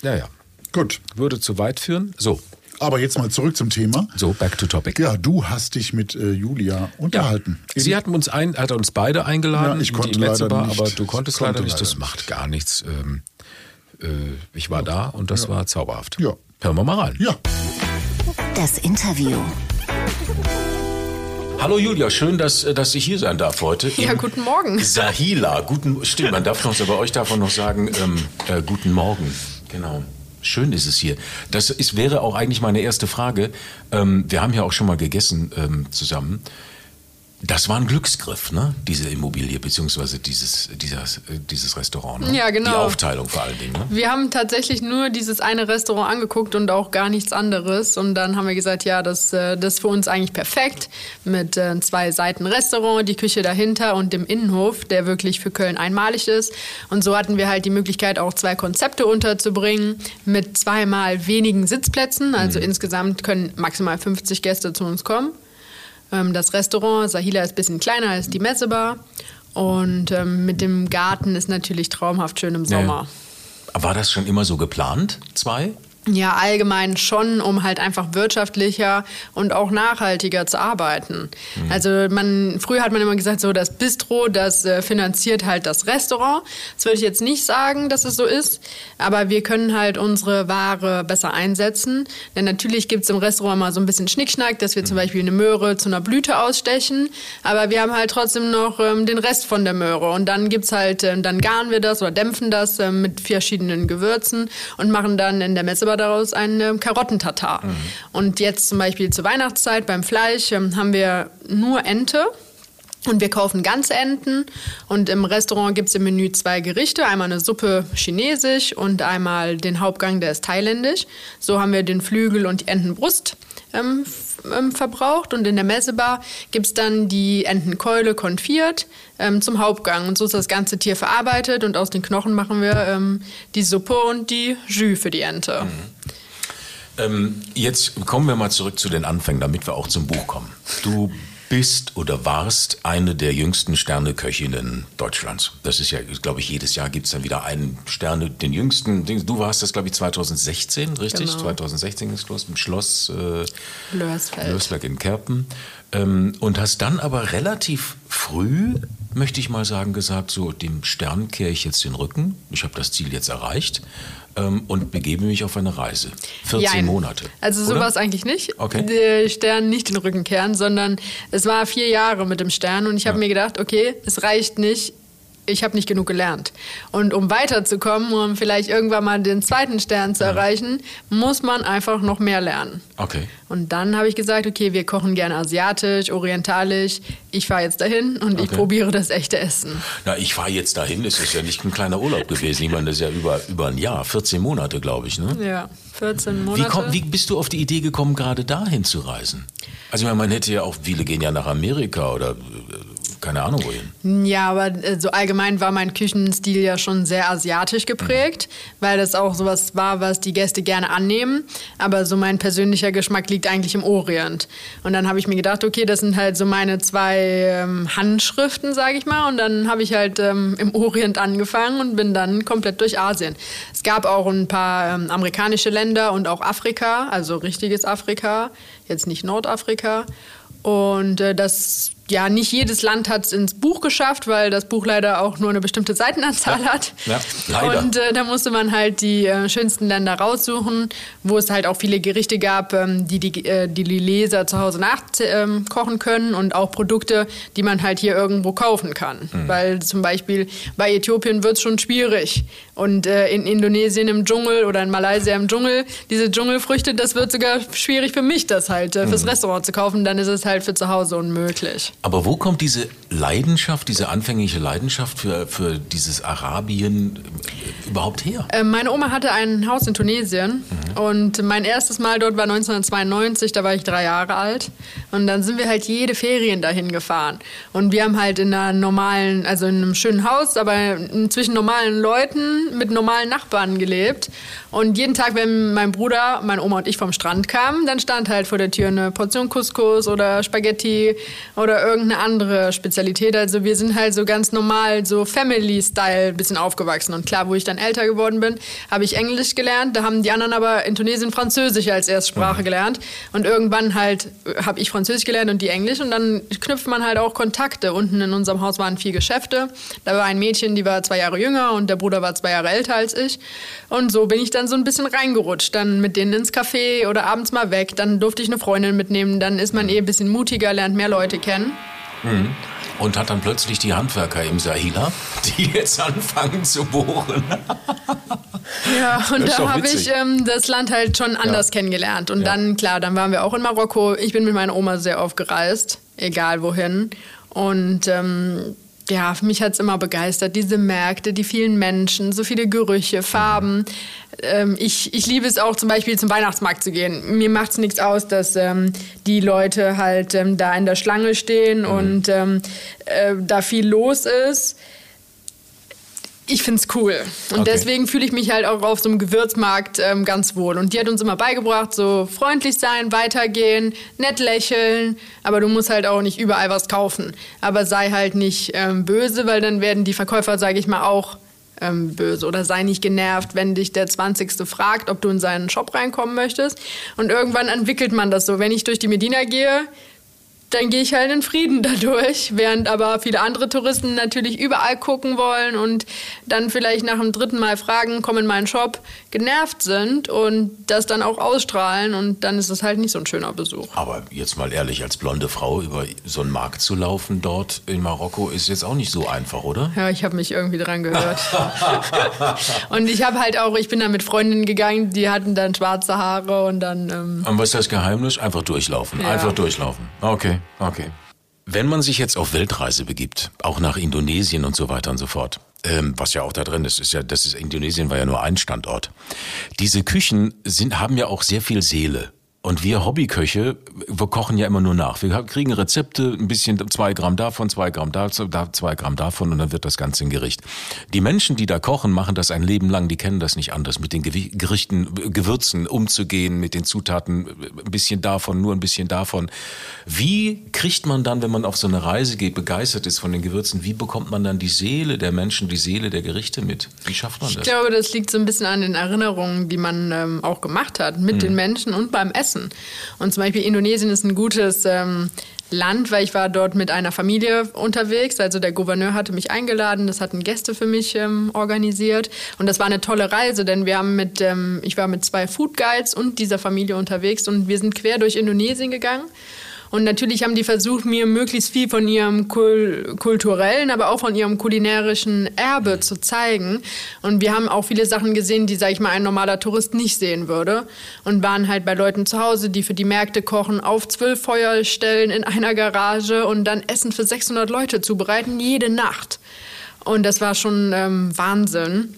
naja, Gut, würde zu weit führen. So, aber jetzt mal zurück zum Thema. so, back to topic. Ja, du hast dich mit äh, Julia unterhalten. Sie hatten uns ein, hat uns beide eingeladen, Ja, ich konnte leider Bar, nicht. aber du konntest konnte leider nicht. Das leider macht gar nichts. Ähm, äh, ich war da und das war zauberhaft. Ja. Hören wir mal rein. Ja, Das Interview. Hallo Julia, schön, dass, äh, dass ich hier sein darf heute. Ja, guten Morgen. Sahila, guten, stimmt, man darf noch, bei euch darf man noch sagen, ähm, äh, guten Morgen. Genau. Schön ist es hier. Das ist, wäre auch eigentlich meine erste Frage. Ähm, wir haben ja auch schon mal gegessen ähm, zusammen. Das war ein Glücksgriff, ne? Diese Immobilie, beziehungsweise dieses, dieses, äh, dieses Restaurant. Ne? Ja, genau. Die Aufteilung vor allen Dingen. Ne? Wir haben tatsächlich nur dieses eine Restaurant angeguckt und auch gar nichts anderes. Und dann haben wir gesagt, ja, das, äh, das ist für uns eigentlich perfekt. Mit äh, zwei Seiten Restaurant, die Küche dahinter und dem Innenhof, der wirklich für Köln einmalig ist. Und so hatten wir halt die Möglichkeit, auch zwei Konzepte unterzubringen mit zweimal wenigen Sitzplätzen. Also insgesamt können maximal 50 Gäste zu uns kommen. Ähm, Das Restaurant Sahila ist ein bisschen kleiner als die Messebar. Und ähm, mit dem Garten ist natürlich traumhaft schön im Sommer. War das schon immer so geplant? Zwei? Ja, allgemein schon, um halt einfach wirtschaftlicher und auch nachhaltiger zu arbeiten. Mhm. Also man, früher hat man immer gesagt, so das Bistro, das äh, finanziert halt das Restaurant. Das würde ich jetzt nicht sagen, dass es so ist, aber wir können halt unsere Ware besser einsetzen. Denn natürlich gibt's im Restaurant mal so ein bisschen Schnickschnack, dass wir mhm. zum Beispiel eine Möhre zu einer Blüte ausstechen, aber wir haben halt trotzdem noch ähm, den Rest von der Möhre. Und dann gibt's halt, äh, dann garen wir das oder dämpfen das äh, mit verschiedenen Gewürzen und machen dann in der Messe aber daraus ein äh, Karottentatar. Mhm. Und jetzt zum Beispiel zur Weihnachtszeit beim Fleisch ähm, haben wir nur Ente. Und wir kaufen ganze Enten und im Restaurant gibt es im Menü zwei Gerichte, einmal eine Suppe chinesisch und einmal den Hauptgang, der ist thailändisch. So haben wir den Flügel und die Entenbrust ähm, ähm, verbraucht und in der Messebar gibt es dann die Entenkeule konfiert ähm, zum Hauptgang und so ist das ganze Tier verarbeitet und aus den Knochen machen wir ähm, die Suppe und die Jus für die Ente. Mhm. Ähm, jetzt kommen wir mal zurück zu den Anfängen, damit wir auch zum Buch kommen. Du bist oder warst eine der jüngsten Sterneköchinnen Deutschlands. Das ist ja, glaube ich, jedes Jahr gibt es dann wieder einen Sterne, den jüngsten. Du warst das, glaube ich, 2016, richtig? Genau. 2016 ist los im Schloss äh, Lörsberg in Kerpen. Ähm, und hast dann aber relativ früh, möchte ich mal sagen, gesagt, so dem Stern kehre ich jetzt den Rücken. Ich habe das Ziel jetzt erreicht ähm, und begebe mich auf eine Reise. 14 Jein. Monate. Also so war es eigentlich nicht. Okay. Der Stern nicht den Rücken kehren, sondern es war vier Jahre mit dem Stern und ich habe ja. mir gedacht, okay, es reicht nicht, ich habe nicht genug gelernt. Und um weiterzukommen, um vielleicht irgendwann mal den zweiten Stern zu erreichen, muss man einfach noch mehr lernen. Okay. Und dann habe ich gesagt, okay, wir kochen gerne asiatisch, orientalisch. Ich fahre jetzt dahin und okay. ich probiere das echte Essen. Na, ich fahre jetzt dahin. Es ist ja nicht ein kleiner Urlaub gewesen. Ich meine, das ist ja über, über ein Jahr, 14 Monate, glaube ich. Ne? Ja, 14 Monate. Wie, komm, wie bist du auf die Idee gekommen, gerade dahin zu reisen? Also, ich meine, man hätte ja auch, viele gehen ja nach Amerika oder äh, keine Ahnung wohin. Ja, aber äh, so allgemein war mein Küchenstil ja schon sehr asiatisch geprägt, mhm. weil das auch sowas war, was die Gäste gerne annehmen. Aber so mein persönlicher Geschmack liegt eigentlich im Orient. Und dann habe ich mir gedacht, okay, das sind halt so meine zwei ähm, Handschriften, sage ich mal. Und dann habe ich halt ähm, im Orient angefangen und bin dann komplett durch Asien. Es gab auch ein paar ähm, amerikanische Länder und auch Afrika, also richtiges Afrika, jetzt nicht Nordafrika. Und äh, das ja, nicht jedes Land hat es ins Buch geschafft, weil das Buch leider auch nur eine bestimmte Seitenanzahl ja, hat. Ja, leider. Und äh, da musste man halt die äh, schönsten Länder raussuchen, wo es halt auch viele Gerichte gab, ähm, die, die, äh, die die Leser zu Hause nachkochen ähm, können und auch Produkte, die man halt hier irgendwo kaufen kann. Mhm. Weil zum Beispiel bei Äthiopien wird es schon schwierig. Und äh, in Indonesien im Dschungel oder in Malaysia im Dschungel, diese Dschungelfrüchte, das wird sogar schwierig für mich, das halt äh, fürs mhm. Restaurant zu kaufen. Dann ist es halt für zu Hause unmöglich. Aber wo kommt diese Leidenschaft, diese anfängliche Leidenschaft für, für dieses Arabien äh, überhaupt her? Äh, meine Oma hatte ein Haus in Tunesien mhm. und mein erstes Mal dort war 1992, da war ich drei Jahre alt. Und dann sind wir halt jede Ferien dahin gefahren. Und wir haben halt in einer normalen, also in einem schönen Haus, aber zwischen normalen Leuten mit normalen Nachbarn gelebt. Und jeden Tag, wenn mein Bruder, meine Oma und ich vom Strand kamen, dann stand halt vor der Tür eine Portion Couscous oder Spaghetti oder irgendeine andere Spezialität. Also wir sind halt so ganz normal, so Family-Style bisschen aufgewachsen. Und klar, wo ich dann älter geworden bin, habe ich Englisch gelernt. Da haben die anderen aber in Tunesien Französisch als Erstsprache mhm. gelernt. Und irgendwann halt habe ich Französisch gelernt und die Englisch. Und dann knüpft man halt auch Kontakte. Unten in unserem Haus waren vier Geschäfte. Da war ein Mädchen, die war zwei Jahre jünger und der Bruder war zwei Jahre älter als ich. Und so bin ich dann dann so ein bisschen reingerutscht. Dann mit denen ins Café oder abends mal weg. Dann durfte ich eine Freundin mitnehmen. Dann ist man eh ein bisschen mutiger, lernt mehr Leute kennen. Mhm. Und hat dann plötzlich die Handwerker im Sahila, die jetzt anfangen zu bohren. Ja, und da habe ich ähm, das Land halt schon anders ja. kennengelernt. Und ja. dann, klar, dann waren wir auch in Marokko. Ich bin mit meiner Oma sehr oft gereist, egal wohin. Und ähm, ja, mich hat es immer begeistert, diese Märkte, die vielen Menschen, so viele Gerüche, Farben. Ähm, ich, ich liebe es auch zum Beispiel zum Weihnachtsmarkt zu gehen. Mir macht es nichts aus, dass ähm, die Leute halt ähm, da in der Schlange stehen mhm. und ähm, äh, da viel los ist ich finde es cool. Und okay. deswegen fühle ich mich halt auch auf so einem Gewürzmarkt ähm, ganz wohl. Und die hat uns immer beigebracht, so freundlich sein, weitergehen, nett lächeln, aber du musst halt auch nicht überall was kaufen. Aber sei halt nicht ähm, böse, weil dann werden die Verkäufer, sage ich mal, auch ähm, böse oder sei nicht genervt, wenn dich der 20. fragt, ob du in seinen Shop reinkommen möchtest. Und irgendwann entwickelt man das so. Wenn ich durch die Medina gehe, dann gehe ich halt in Frieden dadurch, während aber viele andere Touristen natürlich überall gucken wollen und dann vielleicht nach dem dritten Mal fragen, komm in meinen Shop, genervt sind und das dann auch ausstrahlen und dann ist es halt nicht so ein schöner Besuch. Aber jetzt mal ehrlich, als blonde Frau über so einen Markt zu laufen dort in Marokko ist jetzt auch nicht so einfach, oder? Ja, ich habe mich irgendwie dran gehört. und ich habe halt auch, ich bin da mit Freundinnen gegangen, die hatten dann schwarze Haare und dann... Ähm und was ist das Geheimnis? Einfach durchlaufen, Ja. einfach durchlaufen. Okay. Okay. Wenn man sich jetzt auf Weltreise begibt, auch nach Indonesien und so weiter und so fort, ähm, was ja auch da drin ist, ist ja, das ist Indonesien war ja nur ein Standort. Diese Küchen sind, haben ja auch sehr viel Seele. Und wir Hobbyköche, wir kochen ja immer nur nach. Wir kriegen Rezepte, ein bisschen zwei Gramm davon, zwei Gramm da, da, zwei Gramm davon und dann wird das Ganze ein Gericht. Die Menschen, die da kochen, machen das ein Leben lang, die kennen das nicht anders, mit den Gerichten, Gewürzen umzugehen, mit den Zutaten, ein bisschen davon, nur ein bisschen davon. Wie kriegt man dann, wenn man auf so eine Reise geht, begeistert ist von den Gewürzen, wie bekommt man dann die Seele der Menschen, die Seele der Gerichte mit? Wie schafft man Ich das? glaube, das liegt so ein bisschen an den Erinnerungen, die man ähm, auch gemacht hat mit den Menschen und beim Essen. Und zum Beispiel Indonesien ist ein gutes ähm, Land, weil ich war dort mit einer Familie unterwegs. Also der Gouverneur hatte mich eingeladen, das hatten Gäste für mich ähm, organisiert. Und das war eine tolle Reise, denn wir haben mit, ähm, ich war mit zwei Food Guides und dieser Familie unterwegs und wir sind quer durch Indonesien gegangen. Und natürlich haben die versucht, mir möglichst viel von ihrem kul kulturellen, aber auch von ihrem kulinarischen Erbe zu zeigen. Und wir haben auch viele Sachen gesehen, die, sag ich mal, ein normaler Tourist nicht sehen würde. Und waren halt bei Leuten zu Hause, die für die Märkte kochen, auf zwölf Feuerstellen in einer Garage und dann Essen für 600 Leute zubereiten, jede Nacht. Und das war schon ähm, Wahnsinn.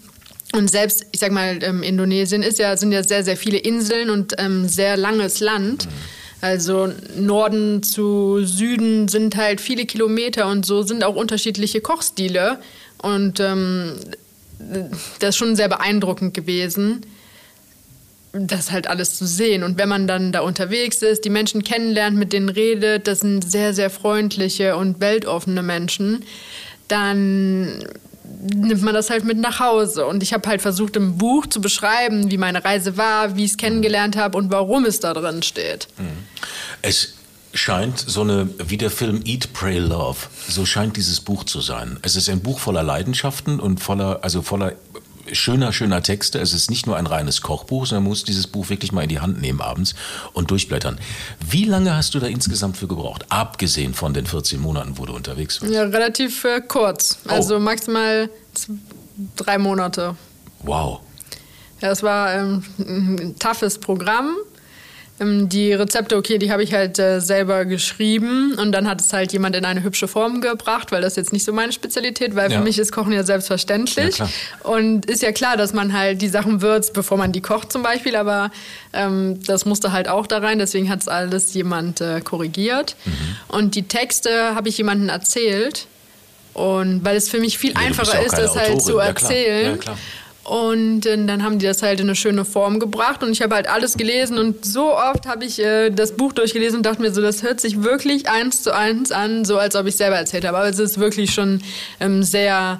Und selbst, ich sag mal, ähm, Indonesien ist ja, sind ja sehr, sehr viele Inseln und ähm, sehr langes Land. Also Norden zu Süden sind halt viele Kilometer und so sind auch unterschiedliche Kochstile. Und ähm, das ist schon sehr beeindruckend gewesen, das halt alles zu sehen. Und wenn man dann da unterwegs ist, die Menschen kennenlernt, mit denen redet, das sind sehr, sehr freundliche und weltoffene Menschen, dann nimmt man das halt mit nach Hause. Und ich habe halt versucht, im Buch zu beschreiben, wie meine Reise war, wie ich es kennengelernt habe und warum es da drin steht. Es scheint so eine, wie der Film Eat, Pray, Love, so scheint dieses Buch zu sein. Es ist ein Buch voller Leidenschaften und voller, also voller schöner, schöner Texte. Es ist nicht nur ein reines Kochbuch, sondern man muss dieses Buch wirklich mal in die Hand nehmen abends und durchblättern. Wie lange hast du da insgesamt für gebraucht? Abgesehen von den 14 Monaten, wo du unterwegs warst. Ja, relativ äh, kurz. Also maximal drei Monate. Wow. Ja, es war ähm, ein toughes Programm. Ähm, die Rezepte, okay, die habe ich halt äh, selber geschrieben und dann hat es halt jemand in eine hübsche Form gebracht, weil das jetzt nicht so meine Spezialität, weil Ja. für mich ist Kochen ja selbstverständlich. Ja, klar. und ist ja klar, dass man halt die Sachen würzt, bevor man die kocht zum Beispiel, aber ähm, das musste halt auch da rein, deswegen hat es alles jemand äh, korrigiert. Mhm. Und die Texte habe ich jemandem erzählt. Und weil es für mich viel Ja, einfacher ist, das halt zu klar. erzählen. Ja, klar. Und äh, dann haben die das halt in eine schöne Form gebracht und ich habe halt alles gelesen und so oft habe ich äh, das Buch durchgelesen und dachte mir so, das hört sich wirklich eins zu eins an, so als ob ich selber erzählt habe. Aber es ist wirklich schon ähm, sehr,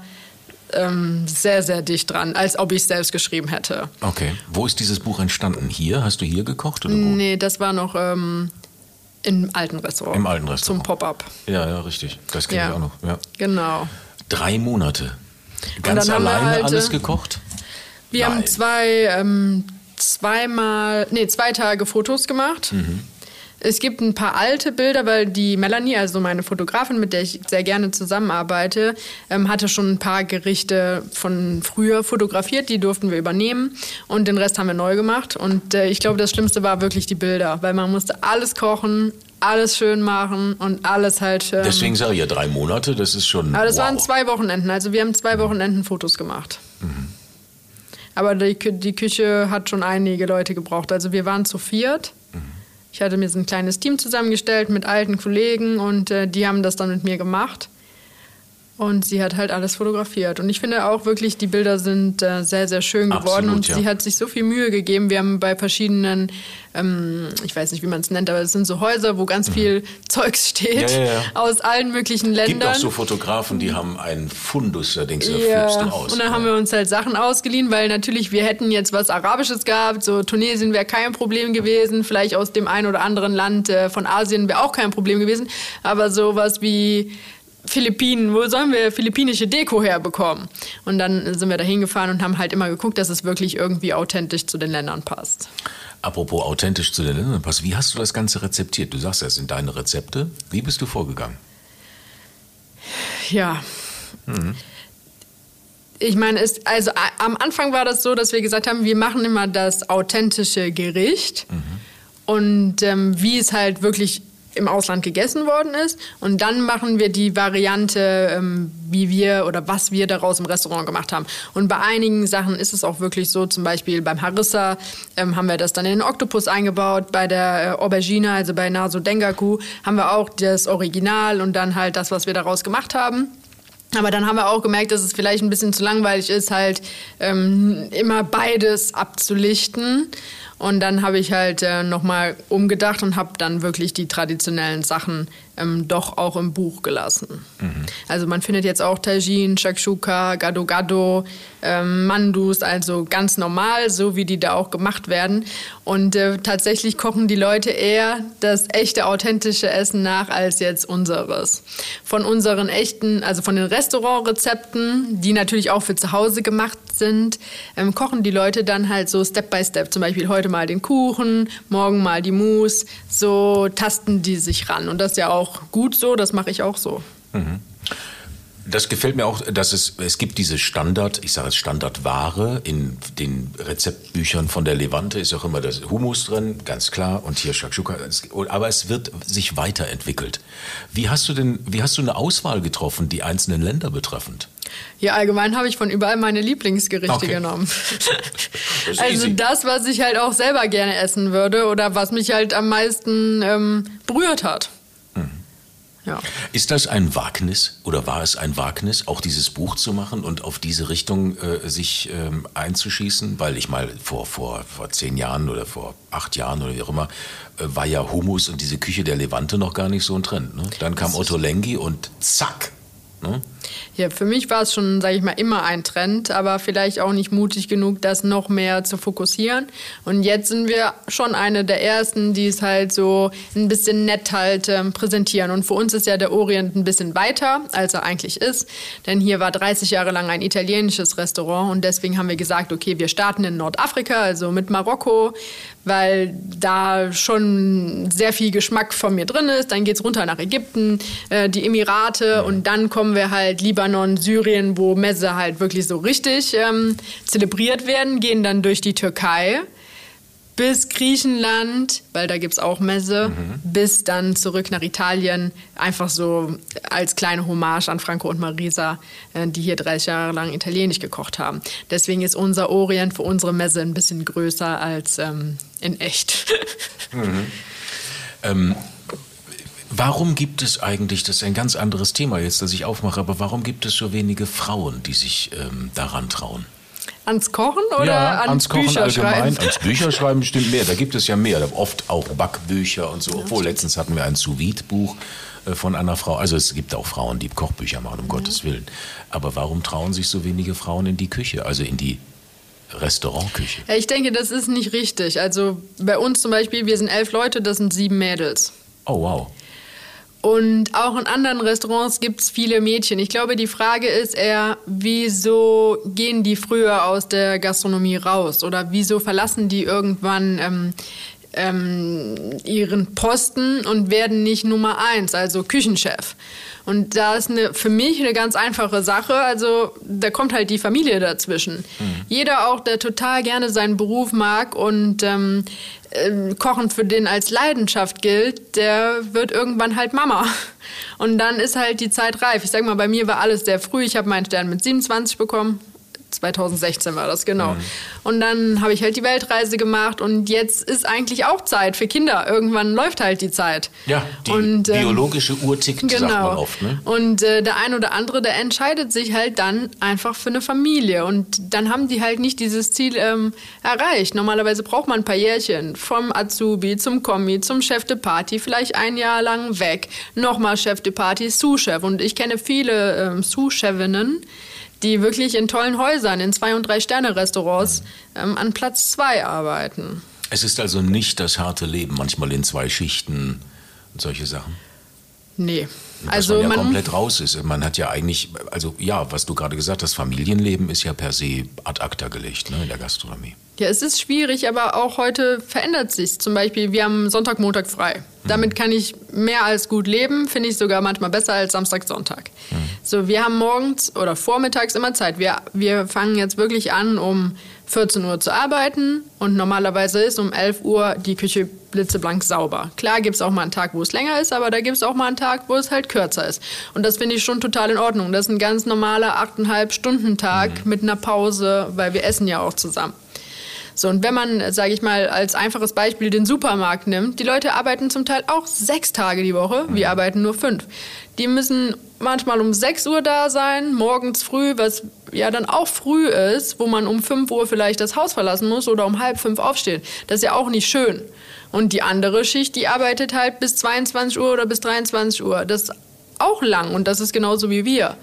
ähm, sehr, sehr dicht dran, als ob ich es selbst geschrieben hätte. Okay. Wo ist dieses Buch entstanden? Hier? Hast du hier gekocht oder wo? Nee, das war noch ähm, im alten Restaurant. Im alten Restaurant. Zum Pop-up. Ja, ja, richtig. Das kenne Ja. ich auch noch. Ja. Genau. Drei Monate. Ganz alleine halt, alles äh, gekocht? Wir Nein. haben zwei, ähm, zweimal, nee, zwei Tage Fotos gemacht. Mhm. Es gibt ein paar alte Bilder, weil die Melanie, also meine Fotografin, mit der ich sehr gerne zusammenarbeite, ähm, hatte schon ein paar Gerichte von früher fotografiert, die durften wir übernehmen und den Rest haben wir neu gemacht. Und äh, ich glaube, das Schlimmste war wirklich die Bilder, weil man musste alles kochen, alles schön machen und alles halt. Ähm, Deswegen sage ich ja drei Monate, das ist schon. aber das wow. waren zwei Wochenenden. Also wir haben zwei Wochenenden Fotos gemacht. Aber die, die Küche hat schon einige Leute gebraucht. Also wir waren zu viert. Ich hatte mir so ein kleines Team zusammengestellt mit alten Kollegen und äh, die haben das dann mit mir gemacht. Und sie hat halt alles fotografiert. Und ich finde auch wirklich, die Bilder sind äh, sehr, sehr schön geworden. Absolut, und ja. sie hat sich so viel Mühe gegeben. Wir haben bei verschiedenen, ähm, ich weiß nicht, wie man es nennt, aber es sind so Häuser, wo ganz viel Zeugs steht. Mhm. Ja, ja. Aus allen möglichen Gibt Ländern. auch so Fotografen, die haben einen Fundus, da denkst du, da Ja, du aus. und dann haben wir uns halt Sachen ausgeliehen, weil natürlich wir hätten jetzt was Arabisches gehabt, so Tunesien wäre kein Problem gewesen, vielleicht aus dem einen oder anderen Land äh, von Asien wäre auch kein Problem gewesen, aber sowas wie Philippinen, wo sollen wir philippinische Deko herbekommen? Und dann sind wir da hingefahren und haben halt immer geguckt, dass es wirklich irgendwie authentisch zu den Ländern passt. Apropos authentisch zu den Ländern passt, wie hast du das Ganze rezeptiert? Du sagst, das sind deine Rezepte. Wie bist du vorgegangen? Ja. Ich meine, es, also am Anfang war das so, dass wir gesagt haben, wir machen immer das authentische Gericht und ähm, wie es halt wirklich im Ausland gegessen worden ist. Und dann machen wir die Variante, ähm, wie wir oder was wir daraus im Restaurant gemacht haben. Und bei einigen Sachen ist es auch wirklich so, zum Beispiel beim Harissa ähm, haben wir das dann in den Oktopus eingebaut, bei der äh, Aubergine, also bei Naso Dengaku, haben wir auch das Original und dann halt das, was wir daraus gemacht haben. Aber dann haben wir auch gemerkt, dass es vielleicht ein bisschen zu langweilig ist, halt ähm, immer beides abzulichten. Und dann habe ich halt äh, nochmal umgedacht und habe dann wirklich die traditionellen Sachen ähm, doch auch im Buch gelassen. Also man findet jetzt auch Tajin, Shakshuka, Gado Gado, ähm, Mandus, also ganz normal, so wie die da auch gemacht werden. Und äh, tatsächlich kochen die Leute eher das echte, authentische Essen nach als jetzt unseres. Von unseren echten, also von den Restaurantrezepten, die natürlich auch für zu Hause gemacht sind, ähm, kochen die Leute dann halt so Step by Step. Zum Beispiel heute mal den Kuchen, morgen mal die Mousse. So tasten die sich ran. Und das ja auch gut so, das mache ich auch so. Das gefällt mir auch, dass es, es gibt diese Standard, ich sage jetzt Standardware in den Rezeptbüchern von der Levante ist auch immer das Hummus drin, ganz klar, und hier Shakshuka, Es- aber es wird sich weiterentwickelt. Wie hast du denn, wie hast du eine Auswahl getroffen, die einzelnen Länder betreffend? Ja, allgemein habe ich von überall meine Lieblingsgerichte Okay. genommen. Das also easy. das, was ich halt auch selber gerne essen würde oder was mich halt am meisten ähm, berührt hat. Ja. Ist das ein Wagnis oder war es ein Wagnis, auch dieses Buch zu machen und auf diese Richtung äh, sich ähm, einzuschießen? Weil ich mal vor, vor, vor zehn Jahren oder vor acht Jahren oder wie auch immer, äh, war ja Hummus und diese Küche der Levante noch gar nicht so ein Trend. Ne? Dann kam Otto Lengi und zack. Ne? Ja, für mich war es schon, sage ich mal, immer ein Trend, aber vielleicht auch nicht mutig genug, das noch mehr zu fokussieren. Und jetzt sind wir schon eine der ersten, die es halt so ein bisschen nett halt ähm, präsentieren. Und für uns ist ja der Orient ein bisschen weiter, als er eigentlich ist. Denn hier war 30 Jahre lang ein italienisches Restaurant und deswegen haben wir gesagt, okay, wir starten in Nordafrika, also mit Marokko, weil da schon sehr viel Geschmack von mir drin ist. Dann geht's runter nach Ägypten, äh, die Emirate. Und dann kommen wir halt Libanon, Syrien, wo Messe halt wirklich so richtig ähm, zelebriert werden, gehen dann durch die Türkei bis Griechenland, weil da gibt's auch Messe, bis dann zurück nach Italien, einfach so als kleine Hommage an Franco und Marisa, äh, die hier 30 Jahre lang italienisch gekocht haben. Deswegen ist unser Orient für unsere Messe ein bisschen größer als ähm, in echt. Warum gibt es eigentlich, das ist ein ganz anderes Thema jetzt, das ich aufmache, aber warum gibt es so wenige Frauen, die sich ähm, daran trauen? Ans Kochen oder ans, Bücherschreiben? Ans Bücherschreiben bestimmt mehr. Da gibt es ja mehr. Oft auch Backbücher und so. Obwohl, letztens hatten wir ein Sous-Vide-Buch äh, von einer Frau. Also es gibt auch Frauen, die Kochbücher machen, um Gottes Willen. Aber warum trauen sich so wenige Frauen in die Küche, also in die Restaurantküche? Ja, Ich denke, das ist nicht richtig. Also bei uns zum Beispiel, wir sind elf Leute, das sind sieben Mädels. Oh, wow. Und auch in anderen Restaurants gibt es viele Mädchen. Ich glaube, die Frage ist eher, wieso gehen die früher aus der Gastronomie raus? Oder wieso verlassen die irgendwann ähm, ähm, ihren Posten und werden nicht Nummer eins, also Küchenchef? Und da ist eine, für mich eine ganz einfache Sache. Also da kommt halt die Familie dazwischen. Jeder auch, der total gerne seinen Beruf mag und ähm, ähm, Kochen für den als Leidenschaft gilt, der wird irgendwann halt Mama. Und dann ist halt die Zeit reif. Ich sag mal, bei mir war alles sehr früh. Ich habe meinen Stern mit 27 bekommen. 2016 war das, genau. Mhm. Und dann habe ich halt die Weltreise gemacht und jetzt ist eigentlich auch Zeit für Kinder. Irgendwann läuft halt die Zeit. Ja, die und, ähm, biologische Uhr tickt, genau. sagt man oft. Ne? Und äh, der ein oder andere, der entscheidet sich halt dann einfach für eine Familie. Und dann haben die halt nicht dieses Ziel ähm, erreicht. Normalerweise braucht man ein paar Jährchen. Vom Azubi zum Kommi, zum Chef de Party, vielleicht ein Jahr lang weg. Nochmal Chef de Party, Sous-Chef. Und ich kenne viele ähm, Sous-Chefinnen, die wirklich in tollen Häusern, in Zwei- und Drei-Sterne-Restaurants ähm, an Platz zwei arbeiten. Es ist also nicht das harte Leben, manchmal in zwei Schichten und solche Sachen? Nee. Also man ja man komplett raus ist. Man hat ja eigentlich, also ja, was du gerade gesagt hast, Familienleben ist ja per se ad acta gelegt ne, in der Gastronomie. Ja, es ist schwierig, aber auch heute verändert sich. Zum Beispiel, wir haben Sonntag, Montag frei. Damit mhm. kann ich mehr als gut leben, finde ich sogar manchmal besser als Samstag, Sonntag. Mhm. So, wir haben morgens oder vormittags immer Zeit. Wir, wir fangen jetzt wirklich an, um 14 Uhr zu arbeiten und normalerweise ist um 11 Uhr die Küche blitzeblank sauber. Klar gibt es auch mal einen Tag, wo es länger ist, aber da gibt es auch mal einen Tag, wo es halt kürzer ist. Und das finde ich schon total in Ordnung. Das ist ein ganz normaler 8,5 Stunden Tag mhm. mit einer Pause, weil wir essen ja auch zusammen. So, und wenn man, sage ich mal, als einfaches Beispiel den Supermarkt nimmt, die Leute arbeiten zum Teil auch sechs Tage die Woche, wir mhm. arbeiten nur fünf. Die müssen manchmal um 6 Uhr da sein, morgens früh, was ja dann auch früh ist, wo man um 5 Uhr vielleicht das Haus verlassen muss oder um halb fünf aufstehen. Das ist ja auch nicht schön. Und die andere Schicht, die arbeitet halt bis 22 Uhr oder bis 23 Uhr. Das ist auch lang und das ist genauso wie wir.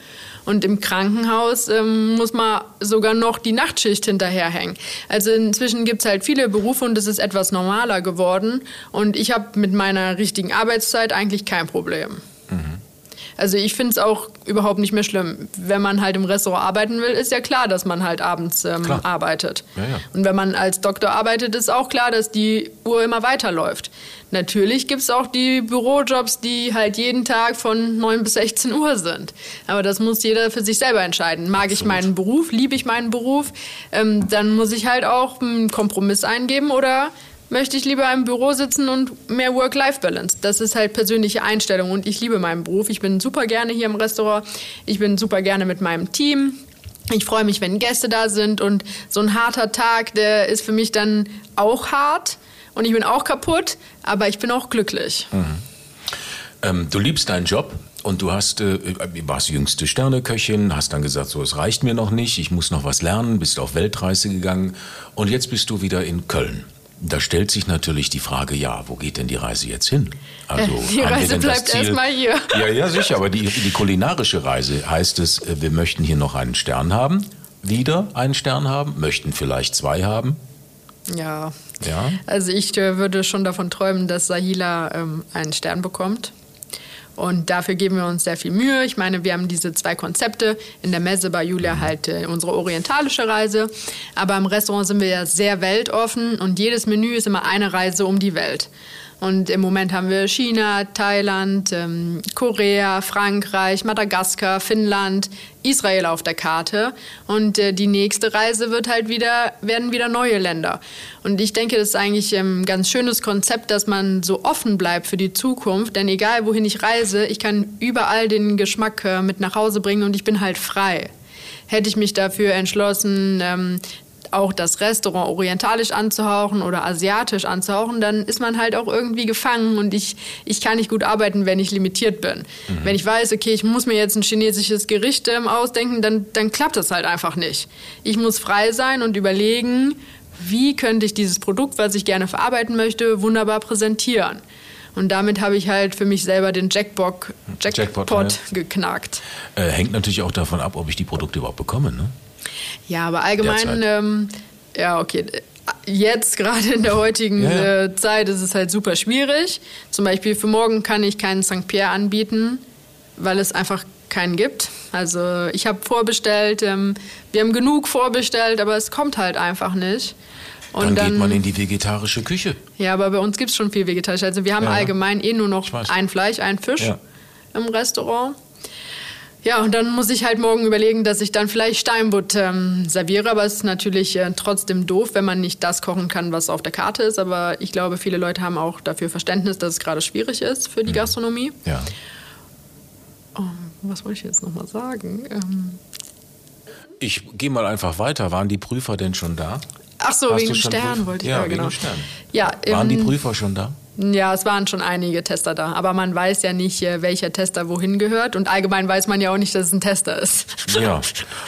Und im Krankenhaus ähm, muss man sogar noch die Nachtschicht hinterherhängen. Also inzwischen gibt es halt viele Berufe und es ist etwas normaler geworden. Und ich habe mit meiner richtigen Arbeitszeit eigentlich kein Problem. Mhm. Also ich finde es auch überhaupt nicht mehr schlimm. Wenn man halt im Restaurant arbeiten will, ist ja klar, dass man halt abends ähm, arbeitet. Ja, ja. Und wenn man als Doktor arbeitet, ist auch klar, dass die Uhr immer weiterläuft. Natürlich gibt es auch die Bürojobs, die halt jeden Tag von 9 bis 16 Uhr sind. Aber das muss jeder für sich selber entscheiden. Mag Absolut. ich meinen Beruf, liebe ich meinen Beruf, ähm, dann muss ich halt auch einen Kompromiss eingeben oder möchte ich lieber im Büro sitzen und mehr Work-Life-Balance. Das ist halt persönliche Einstellung und ich liebe meinen Beruf. Ich bin super gerne hier im Restaurant. Ich bin super gerne mit meinem Team. Ich freue mich, wenn Gäste da sind und so ein harter Tag, der ist für mich dann auch hart und ich bin auch kaputt, aber ich bin auch glücklich. Mhm. Ähm, du liebst deinen Job. Und du hast, äh, warst jüngste Sterneköchin, hast dann gesagt, so, es reicht mir noch nicht, ich muss noch was lernen, bist auf Weltreise gegangen und jetzt bist du wieder in Köln. Da stellt sich natürlich die Frage, ja, wo geht denn die Reise jetzt hin? Also, die Reise bleibt erstmal hier. Ja, ja, sicher, aber die, die kulinarische Reise heißt es, äh, wir möchten hier noch einen Stern haben, wieder einen Stern haben, möchten vielleicht zwei haben. Ja. ja. Also ich äh, würde schon davon träumen, dass Sahila ähm, einen Stern bekommt. Und dafür geben wir uns sehr viel Mühe. Ich meine, wir haben diese zwei Konzepte. In der Messe bei Julia halt äh, unsere orientalische Reise. Aber im Restaurant sind wir ja sehr weltoffen und jedes Menü ist immer eine Reise um die Welt. Und im Moment haben wir China, Thailand, ähm, Korea, Frankreich, Madagaskar, Finnland, Israel auf der Karte. Und äh, die nächste Reise wird halt wieder, werden wieder neue Länder. Und ich denke, das ist eigentlich ein ganz schönes Konzept, dass man so offen bleibt für die Zukunft. Denn egal wohin ich reise, ich kann überall den Geschmack äh, mit nach Hause bringen und ich bin halt frei hätte ich mich dafür entschlossen, ähm, auch das Restaurant orientalisch anzuhauchen oder asiatisch anzuhauchen, dann ist man halt auch irgendwie gefangen und ich, ich kann nicht gut arbeiten, wenn ich limitiert bin. Mhm. Wenn ich weiß, okay, ich muss mir jetzt ein chinesisches Gericht ähm, ausdenken, dann, dann klappt das halt einfach nicht. Ich muss frei sein und überlegen, wie könnte ich dieses Produkt, was ich gerne verarbeiten möchte, wunderbar präsentieren. Und damit habe ich halt für mich selber den Jackpot, Jackpot, Jackpot ja. geknackt. Äh, hängt natürlich auch davon ab, ob ich die Produkte überhaupt bekomme. Ne? Ja, aber allgemein, ähm, ja, okay. Jetzt gerade in der heutigen ja. äh, Zeit ist es halt super schwierig. Zum Beispiel für morgen kann ich keinen St. Pierre anbieten, weil es einfach keinen gibt. Also ich habe vorbestellt, ähm, wir haben genug vorbestellt, aber es kommt halt einfach nicht. Und dann, dann geht man in die vegetarische Küche. Ja, aber bei uns gibt es schon viel vegetarisch. Also wir haben ja, allgemein eh nur noch ein Fleisch, ein Fisch ja. im Restaurant. Ja, und dann muss ich halt morgen überlegen, dass ich dann vielleicht Steinbutt ähm, serviere. Aber es ist natürlich äh, trotzdem doof, wenn man nicht das kochen kann, was auf der Karte ist. Aber ich glaube, viele Leute haben auch dafür Verständnis, dass es gerade schwierig ist für die mhm. Gastronomie. Ja. Oh, was wollte ich jetzt nochmal sagen? Ähm Ich gehe mal einfach weiter. Waren die Prüfer denn schon da? Ach so, Hast wegen Stern wollte ich ja, ja, genau. Stern. Ja, Waren die ähm, Prüfer schon da? Ja, es waren schon einige Tester da, aber man weiß ja nicht, äh, welcher Tester wohin gehört und allgemein weiß man ja auch nicht, dass es ein Tester ist. Ja.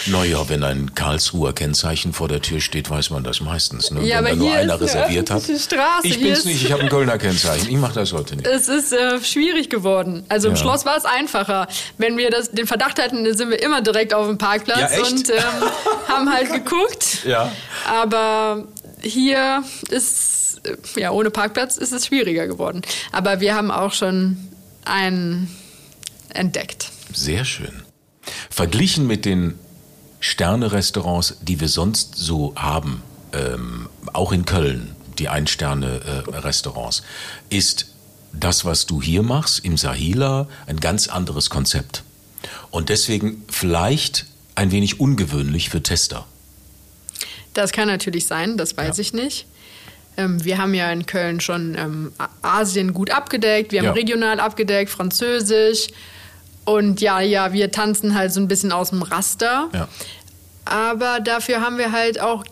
Naja, wenn ein Karlsruher Kennzeichen vor der Tür steht, weiß man das meistens. Ne? Ja, wenn aber da nur einer reserviert hat. Straße, Ich bin's nicht, ich habe ein Kölner Kennzeichen. Ich mache das heute nicht. Es ist äh, schwierig geworden. Also im Ja. Schloss war es einfacher. Wenn wir das, den Verdacht hatten, sind wir immer direkt auf dem Parkplatz Ja, und ähm, haben halt geguckt. Ja. Aber hier ist, äh, ja, ohne Parkplatz ist es schwieriger geworden. Aber wir haben auch schon einen entdeckt. Sehr schön. Verglichen mit den Sterne-Restaurants, die wir sonst so haben, ähm, auch in Köln, die Ein-Sterne-Restaurants, ist das, was du hier machst, im Sahila, ein ganz anderes Konzept. Und deswegen vielleicht ein wenig ungewöhnlich für Tester. Das kann natürlich sein, das weiß Ja. ich nicht. Ähm, wir haben ja in Köln schon ähm, Asien gut abgedeckt, wir haben Ja. regional abgedeckt, Französisch. Und ja, ja, wir tanzen halt so ein bisschen aus dem Raster. Ja. Aber dafür haben wir halt auch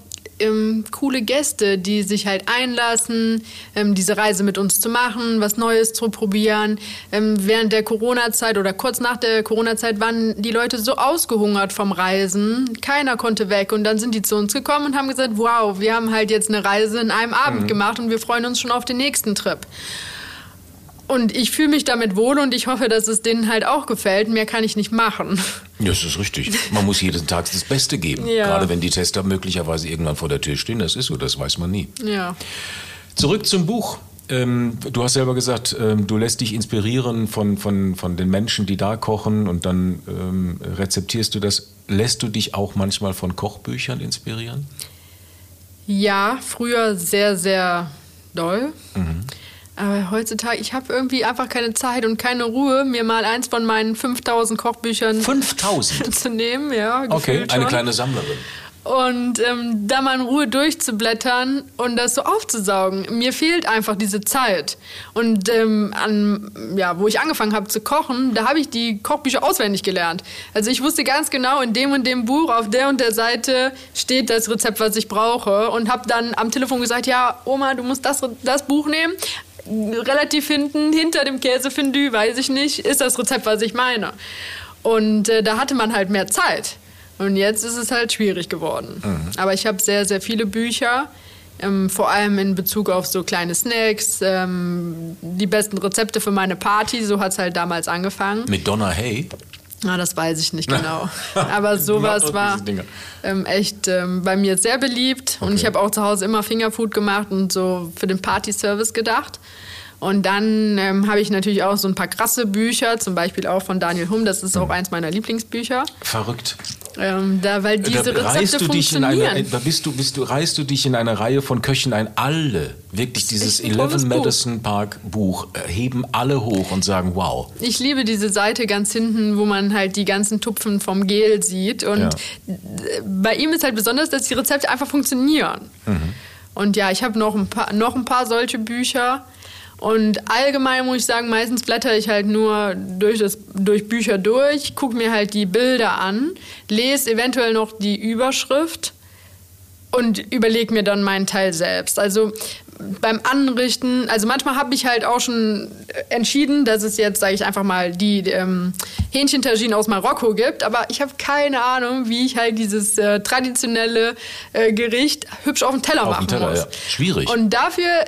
ähm, coole Gäste, die sich halt einlassen, ähm, diese Reise mit uns zu machen, was Neues zu probieren. Ähm, während der Corona-Zeit oder kurz nach der Corona-Zeit waren die Leute so ausgehungert vom Reisen, keiner konnte weg. Und dann sind die zu uns gekommen und haben gesagt, wow, wir haben halt jetzt eine Reise in einem Abend gemacht und wir freuen uns schon auf den nächsten Trip. Und ich fühle mich damit wohl und ich hoffe, dass es denen halt auch gefällt. Mehr kann ich nicht machen. Ja, Das ist richtig. Man muss jeden Tag das Beste geben. Ja. Gerade wenn die Tester möglicherweise irgendwann vor der Tür stehen. Das ist so, das weiß man nie. Ja. Zurück zum Buch. Ähm, du hast selber gesagt, ähm, du lässt dich inspirieren von, von, von den Menschen, die da kochen und dann ähm, rezeptierst du das. Lässt du dich auch manchmal von Kochbüchern inspirieren? Ja, früher sehr, sehr doll. Aber heutzutage, ich habe irgendwie einfach keine Zeit und keine Ruhe, mir mal eins von meinen 5000 Kochbüchern 5000? zu nehmen. Ja, Okay, eine schon. kleine Sammlerin. Und ähm, da mal in Ruhe durchzublättern und das so aufzusaugen. Mir fehlt einfach diese Zeit. Und ähm, an, ja, wo ich angefangen habe zu kochen, da habe ich die Kochbücher auswendig gelernt. Also ich wusste ganz genau, in dem und dem Buch auf der und der Seite steht das Rezept, was ich brauche. Und habe dann am Telefon gesagt, ja, Oma, du musst das, das Buch nehmen. Relativ hinten, hinter dem Käsefondue, weiß ich nicht, ist das Rezept, was ich meine. Und äh, da hatte man halt mehr Zeit. Und jetzt ist es halt schwierig geworden. Aber ich habe sehr, sehr viele Bücher, ähm, vor allem in Bezug auf so kleine Snacks, ähm, die besten Rezepte für meine Party, so hat es halt damals angefangen. Mit Donna Hay. Na, das weiß ich nicht genau. Aber Genau, sowas war ähm, echt ähm, bei mir sehr beliebt. Und Okay. ich habe auch zu Hause immer Fingerfood gemacht und so für den Party-Service gedacht. Und dann ähm, habe ich natürlich auch so ein paar krasse Bücher, zum Beispiel auch von Daniel Hum, das ist auch eins meiner Lieblingsbücher. Verrückt. Ähm, da, weil diese da reißt Rezepte du dich in funktionieren. eine, da bist du, bist du, reißt du dich in eine Reihe von Köchen ein. Alle, wirklich dieses tolles 11 Buch. Madison Park Buch, äh, heben alle hoch und sagen, wow. Ich liebe diese Seite ganz hinten, wo man halt die ganzen Tupfen vom Gel sieht. Und Ja. bei ihm ist halt besonders, dass die Rezepte einfach funktionieren. Und ja, ich habe noch, ein paar- noch ein paar solche Bücher. Und allgemein muss ich sagen, meistens blätter ich halt nur durch, das, durch Bücher durch, gucke mir halt die Bilder an, lese eventuell noch die Überschrift und überlege mir dann meinen Teil selbst. Also beim Anrichten, also manchmal habe ich halt auch schon entschieden, dass es jetzt, sage ich einfach mal, die ähm, Hähnchentagine aus Marokko gibt, aber ich habe keine Ahnung, wie ich halt dieses äh, traditionelle äh, Gericht hübsch auf dem Teller Auf dem machen Teller, muss. ja. Schwierig. Und dafür,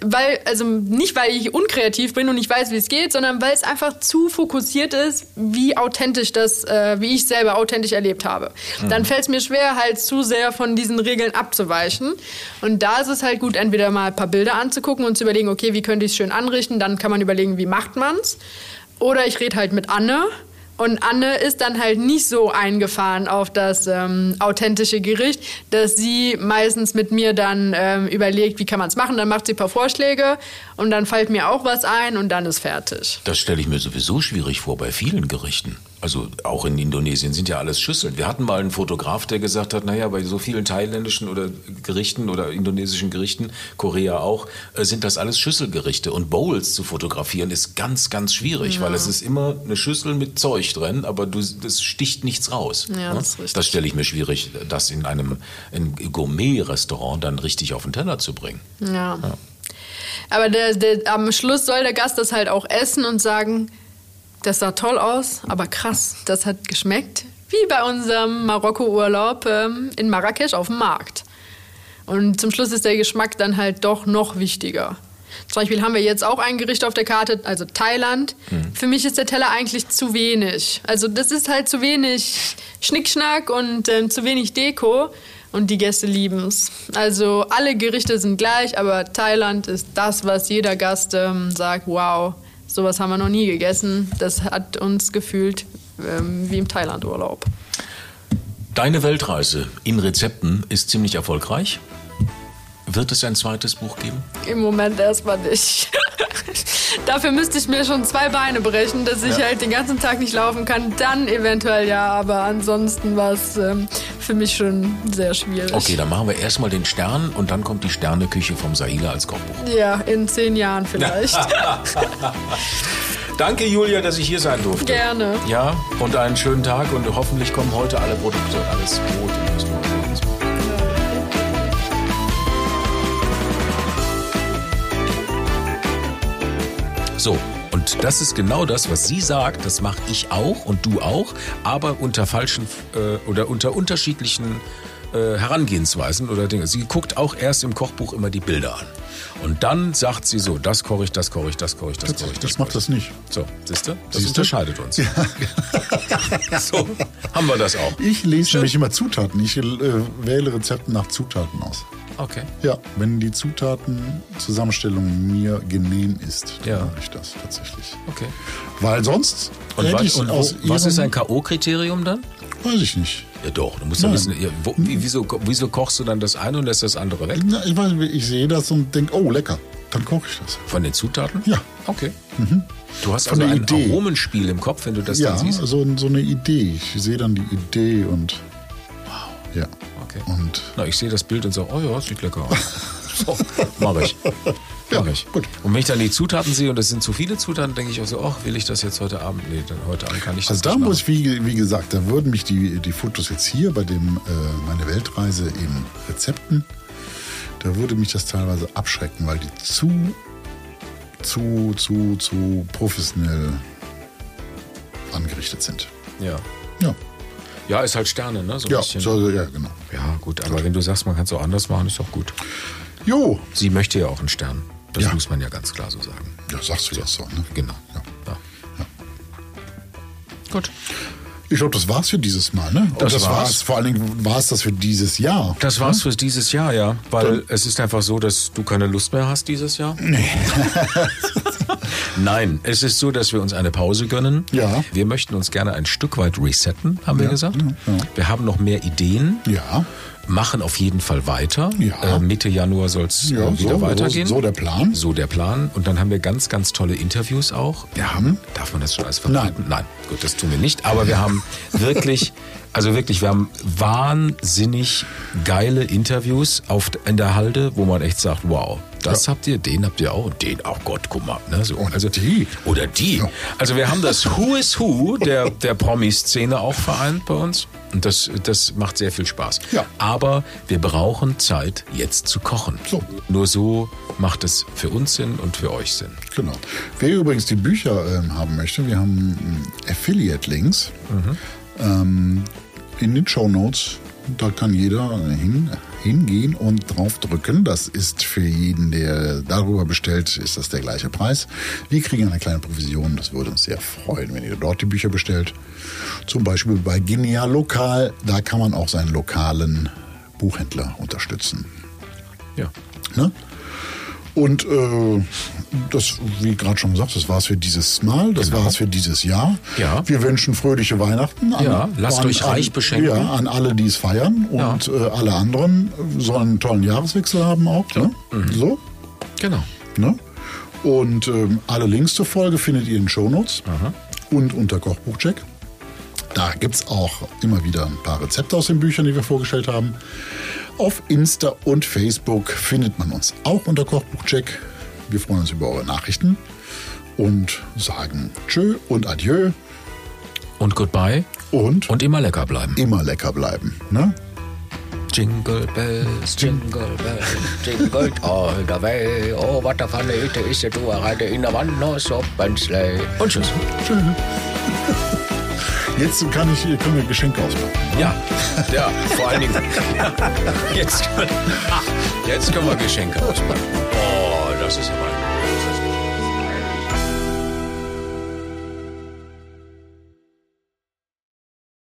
weil, also nicht weil ich unkreativ bin und nicht weiß, wie es geht, sondern weil es einfach zu fokussiert ist, wie authentisch das, äh, wie ich selber authentisch erlebt habe. Dann fällt es mir schwer, halt zu sehr von diesen Regeln abzuweichen. Und da ist es halt gut, entweder mal ein paar Bilder anzugucken und zu überlegen, okay, wie könnte ich es schön anrichten, dann kann man überlegen, wie macht man's. Oder ich rede halt mit Anne. Und Anne ist dann halt nicht so eingefahren auf das ähm, authentische Gericht, dass sie meistens mit mir dann ähm, überlegt, wie kann man es machen. Dann macht sie ein paar Vorschläge und dann fällt mir auch was ein und dann ist fertig. Das stelle ich mir sowieso schwierig vor bei vielen Gerichten. Also auch in Indonesien sind ja alles Schüsseln. Wir hatten mal einen Fotograf, der gesagt hat, naja, bei so vielen thailändischen oder Gerichten oder indonesischen Gerichten, Korea auch, äh, sind das alles Schüsselgerichte. Und Bowls zu fotografieren ist ganz, ganz schwierig, weil es ist immer eine Schüssel mit Zeug drin, aber du, das sticht nichts raus. Ja, ne? das stelle ich mir schwierig, das in einem in Gourmet-Restaurant dann richtig auf den Teller zu bringen. Ja. Aber der, der, am Schluss soll der Gast das halt auch essen und sagen, das sah toll aus, aber krass, das hat geschmeckt. Wie bei unserem Marokko-Urlaub ähm, in Marrakesch auf dem Markt. Und zum Schluss ist der Geschmack dann halt doch noch wichtiger. Zum Beispiel haben wir jetzt auch ein Gericht auf der Karte, also Thailand. Für mich ist der Teller eigentlich zu wenig. Also das ist halt zu wenig Schnickschnack und ähm, zu wenig Deko. Und die Gäste lieben es. Also alle Gerichte sind gleich, aber Thailand ist das, was jeder Gast ähm, sagt, wow, sowas haben wir noch nie gegessen. Das hat uns gefühlt ähm, wie im Thailand-Urlaub. Deine Weltreise in Rezepten ist ziemlich erfolgreich. Wird es ein zweites Buch geben? Im Moment erstmal nicht. Dafür müsste ich mir schon zwei Beine brechen, dass ich Ja. halt den ganzen Tag nicht laufen kann. Dann eventuell ja, aber ansonsten war es ähm, für mich schon sehr schwierig. Okay, dann machen wir erstmal den Stern und dann kommt die Sterneküche vom Saila als Kochbuch. Ja, in zehn Jahren vielleicht. Danke, Julia, dass ich hier sein durfte. Gerne. Ja, und einen schönen Tag und hoffentlich kommen heute alle Produkte und alles Brot So, und das ist genau das, was sie sagt, das mache ich auch und du auch, aber unter falschen äh, oder unter unterschiedlichen äh, Herangehensweisen oder Dinge. Sie guckt auch erst im Kochbuch immer die Bilder an. Und dann sagt sie so, das koche ich, das koche ich, das koche ich, das koche ich. Das macht das nicht. So, siehst du? Das Siehst du? unterscheidet uns. so, haben wir das auch. Ich lese nämlich immer Zutaten. Ich äh, wähle Rezepte nach Zutaten aus. Okay. Ja, wenn die Zutatenzusammenstellung mir genehm ist, dann Ja. mache ich das tatsächlich. Okay. Weil sonst Und, hätte was, und aus was ist ein K.O.-Kriterium dann? Weiß ich nicht. Ja doch, du musst ja wissen, ja, wo, wie, wieso, wieso kochst du dann das eine und lässt das andere weg? Na, ich, weiß, nicht, ich sehe das und denke, oh, lecker. Dann koche ich das. Von den Zutaten? Ja. Okay. Du hast Von also ein Idee. Aromenspiel im Kopf, wenn du das ja, dann siehst? so, so eine Idee. Ich sehe dann die Idee und. Wow. Ja. Okay. Und Na, ich sehe das Bild und sage, oh ja, sieht lecker aus. so, mache ich. Ja, Mach ich. gut. Und wenn ich dann die Zutaten sehe und es sind zu viele Zutaten, denke ich auch so, ach, will ich das jetzt heute Abend? Nee, dann heute Abend kann ich das Also da muss machen. ich, wie, wie gesagt, da würden mich die, die Fotos jetzt hier bei dem äh, meine Weltreise in Rezepten, da würde mich das teilweise abschrecken, weil die zu, zu, zu, zu professionell angerichtet sind. Ja. Ja, ja, ist halt Sterne, ne? So ein ja, bisschen. so, ja genau. Ja, gut, aber wenn du sagst, man kann es auch anders machen, ist doch gut. Jo, Sie möchte ja auch einen Stern. Das Ja. muss man ja ganz klar so sagen. ja, sagst du jetzt so. Ne? Genau. Ja. Gut. Ich glaube, das war's für dieses Mal, ne? Und Das das war's. war's. Vor allen Dingen war es das für dieses Jahr. Das war's für dieses Jahr, ja. Weil es ist einfach so, dass du keine Lust mehr hast dieses Jahr. Nee. Nein, es ist so, dass wir uns eine Pause gönnen. Ja. Wir möchten uns gerne ein Stück weit resetten, haben wir Ja, gesagt. ja, ja. Wir haben noch mehr Ideen. Ja, Machen auf jeden Fall weiter. Ja. Äh, Mitte Januar soll es ja wieder so, weitergehen. so, so der Plan. So der Plan. Und dann haben wir ganz, ganz tolle Interviews auch. Wir haben, darf man das schon alles verraten? Nein. gut, das tun wir nicht. Aber wir haben wirklich, also wirklich, wir haben wahnsinnig geile Interviews auf, in der Halde, wo man echt sagt, wow, das habt ihr, den habt ihr auch und den, oh Gott, guck mal. Ne, so. Und also, die. Oder die. Also wir haben das Who is Who der, der Promi-Szene auch vereint bei uns. Und das, das macht sehr viel Spaß. Ja. Aber wir brauchen Zeit, jetzt zu kochen. So. Nur so macht es für uns Sinn und für euch Sinn. Genau. Wer übrigens die Bücher ähm, haben möchte, wir haben ähm, Affiliate-Links ähm, in den Show Notes. Da kann jeder hin, hingehen und draufdrücken. Das ist für jeden, der darüber bestellt, ist das der gleiche Preis. Wir kriegen eine kleine Provision. Das würde uns sehr freuen, wenn ihr dort die Bücher bestellt. Zum Beispiel bei Genial Lokal. Da kann man auch seinen lokalen Buchhändler unterstützen. Ja. Ne? Und äh, das, wie gerade schon gesagt, das war's für dieses Mal, das Genau. war's für dieses Jahr. Ja. Wir wünschen fröhliche Weihnachten. An, Ja, lasst euch reich beschenken. Ja, an alle, die es feiern und Ja. äh, alle anderen sollen einen tollen Jahreswechsel haben auch. Ne? Mhm. So. Genau. Ne? Und ähm, alle Links zur Folge findet ihr in den Shownotes und unter Kochbuchcheck. Da gibt es auch immer wieder ein paar Rezepte aus den Büchern, die wir vorgestellt haben. Auf Insta und Facebook findet man uns auch unter Kochbuchcheck. Wir freuen uns über eure Nachrichten und sagen Tschö und Adieu Und goodbye. und, Und immer lecker bleiben. immer lecker bleiben. Ne? Jingle bells, jingle bells, jingle all the way. Oh, what a funny it is to ride in a one-horse open sleigh. Und tschüss. Tschö. Jetzt kann ich, können wir Geschenke auspacken. Ja, ja, vor allen Dingen. Ja, jetzt, jetzt können wir Geschenke auspacken. Oh, das ist aber